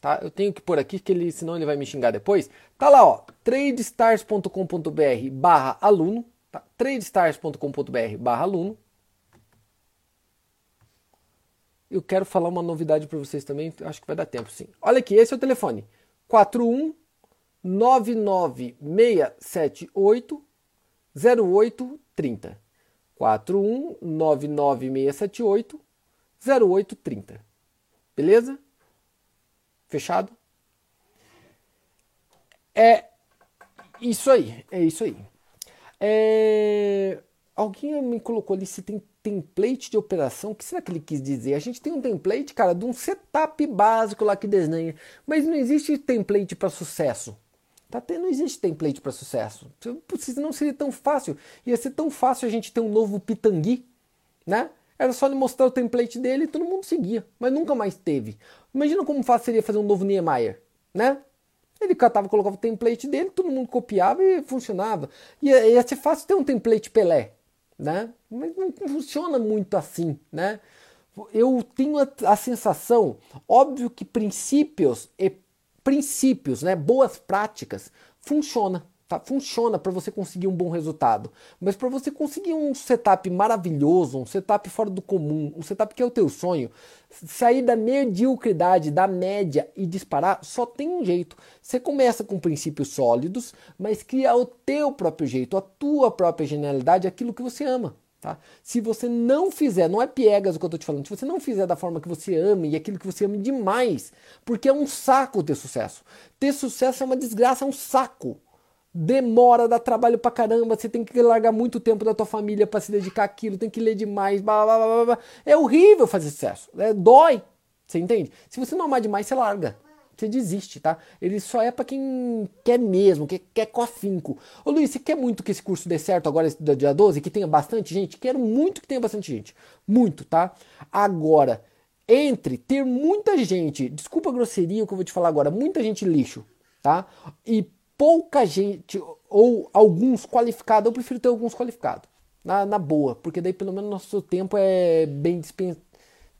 Tá? Eu tenho que pôr aqui, que ele, senão ele vai me xingar depois. Tá lá, ó, tradestars.com.br barra aluno, tá? tradestars.com.br barra aluno. Eu quero falar uma novidade para vocês também, acho que vai dar tempo sim. Olha aqui, esse é o telefone, 41 99678 0830. 4199678 0830. Beleza? Fechado? É isso aí, é isso aí. É... alguém me colocou ali se tem template de operação. O que será que ele quis dizer? A gente tem um template, cara, de um setup básico lá que desenha, mas não existe template para sucesso. Tá? Não existe template para sucesso. Não seria tão fácil. Ia ser tão fácil a gente ter um novo Pitangui, né? Era só ele mostrar o template dele e todo mundo seguia, mas nunca mais teve. Imagina como fácil seria fazer um novo Niemeyer, né? Ele catava, colocava o template dele, todo mundo copiava e funcionava. Ia, ia ser fácil ter um template Pelé, né? Mas não funciona muito assim, né? Eu tenho a, a sensação, óbvio que princípios e princípios, né, boas práticas, funciona. Tá? Funciona para você conseguir um bom resultado. Mas para você conseguir um setup maravilhoso, um setup fora do comum, um setup que é o teu sonho, sair da mediocridade, da média e disparar, só tem um jeito. Você começa com princípios sólidos, mas cria o teu próprio jeito, a tua própria genialidade, aquilo que você ama. Tá? Se você não fizer, não é piegas o que eu estou te falando, se você não fizer da forma que você ama e aquilo que você ama demais, porque é um saco ter sucesso. Ter sucesso é uma desgraça, é um saco demora, dá trabalho pra caramba, você tem que largar muito tempo da tua família para se dedicar àquilo, tem que ler demais, blá, blá, blá, blá. É horrível fazer sucesso, é, dói, você entende? Se você não amar demais, você larga. Você desiste, tá? Ele só é para quem quer mesmo, que quer com afinco. Ô Luiz, você quer muito que esse curso dê certo agora, dia 12, que tenha bastante gente? Quero muito que tenha bastante gente. Muito, tá? Agora, entre ter muita gente, desculpa a grosseria o que eu vou te falar agora, muita gente lixo, tá? E pouca gente ou alguns qualificados, eu prefiro ter alguns qualificados. Na, na boa, porque daí pelo menos nosso tempo é bem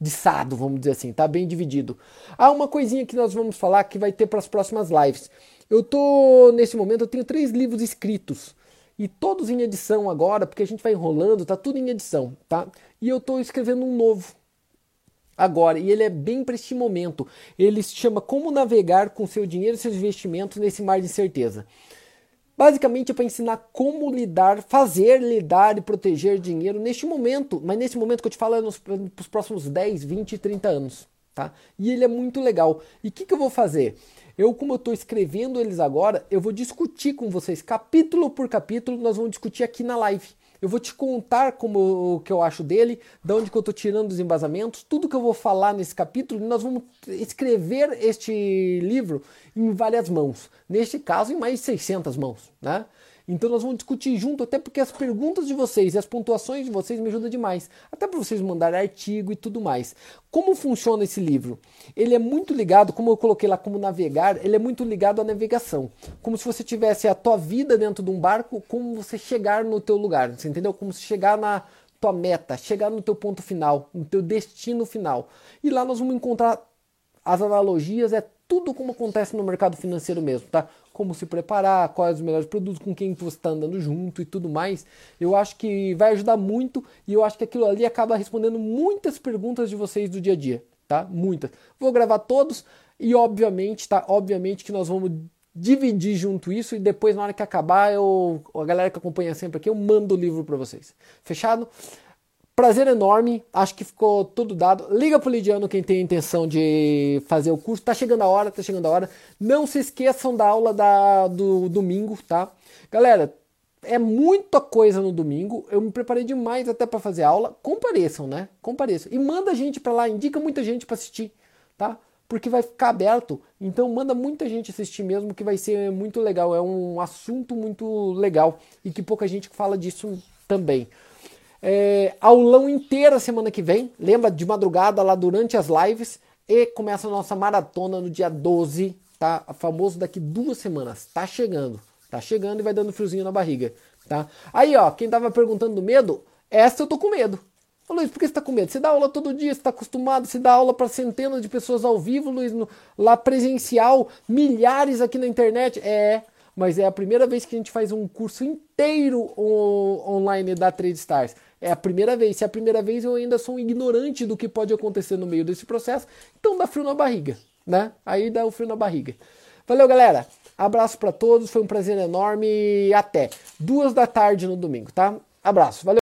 dispensado, vamos dizer assim, tá bem dividido. Ah, uma coisinha que nós vamos falar que vai ter para as próximas lives. Eu tô nesse momento, eu tenho três livros escritos e todos em edição agora, porque a gente vai enrolando, tá tudo em edição, tá? E eu tô escrevendo um novo, agora e ele é bem para este momento. Ele se chama Como Navegar com seu dinheiro e seus investimentos nesse mar de incerteza. Basicamente é para ensinar como lidar, fazer, lidar e proteger dinheiro neste momento, mas nesse momento que eu te falo é nos, nos próximos 10, 20, 30 anos. Tá? E ele é muito legal. E o que, que eu vou fazer? Eu, como eu estou escrevendo eles agora, eu vou discutir com vocês capítulo por capítulo, nós vamos discutir aqui na live. Eu vou te contar como o que eu acho dele, de onde que eu estou tirando os embasamentos, tudo que eu vou falar nesse capítulo, nós vamos escrever este livro em várias mãos. Neste caso, em mais de 600 mãos, né? Então nós vamos discutir junto, até porque as perguntas de vocês e as pontuações de vocês me ajudam demais. Até para vocês mandarem artigo e tudo mais. Como funciona esse livro? Ele é muito ligado, como eu coloquei lá como navegar, ele é muito ligado à navegação. Como se você tivesse a tua vida dentro de um barco, como você chegar no teu lugar. Você entendeu? Como se chegar na tua meta, chegar no teu ponto final, no teu destino final. E lá nós vamos encontrar as analogias, é tudo como acontece no mercado financeiro mesmo, tá? como se preparar, quais os melhores produtos, com quem você está andando junto e tudo mais. Eu acho que vai ajudar muito e eu acho que aquilo ali acaba respondendo muitas perguntas de vocês do dia a dia, tá? Muitas. Vou gravar todos e obviamente, tá? Obviamente que nós vamos dividir junto isso e depois na hora que acabar eu a galera que acompanha sempre aqui eu mando o livro para vocês. Fechado? Prazer enorme, acho que ficou tudo dado. Liga pro Lidiano quem tem a intenção de fazer o curso. Tá chegando a hora, tá chegando a hora. Não se esqueçam da aula da, do domingo, tá? Galera, é muita coisa no domingo. Eu me preparei demais até para fazer aula. Compareçam, né? Compareçam. E manda gente para lá, indica muita gente para assistir, tá? Porque vai ficar aberto. Então manda muita gente assistir mesmo, que vai ser muito legal. É um assunto muito legal e que pouca gente fala disso também. É, aulão inteira semana que vem. Lembra de madrugada lá durante as lives. E começa a nossa maratona no dia 12, tá? Famoso daqui duas semanas. Tá chegando. Tá chegando e vai dando friozinho na barriga, tá? Aí, ó, quem tava perguntando do medo, essa eu tô com medo. Ô, Luiz, por que você tá com medo? Você dá aula todo dia, você tá acostumado, você dá aula para centenas de pessoas ao vivo, Luiz, no, lá presencial, milhares aqui na internet. É, mas é a primeira vez que a gente faz um curso inteiro online da Trade Stars. É a primeira vez. Se é a primeira vez, eu ainda sou um ignorante do que pode acontecer no meio desse processo. Então dá frio na barriga, né? Aí dá o frio na barriga. Valeu, galera. Abraço para todos. Foi um prazer enorme. Até duas da tarde no domingo, tá? Abraço. Valeu.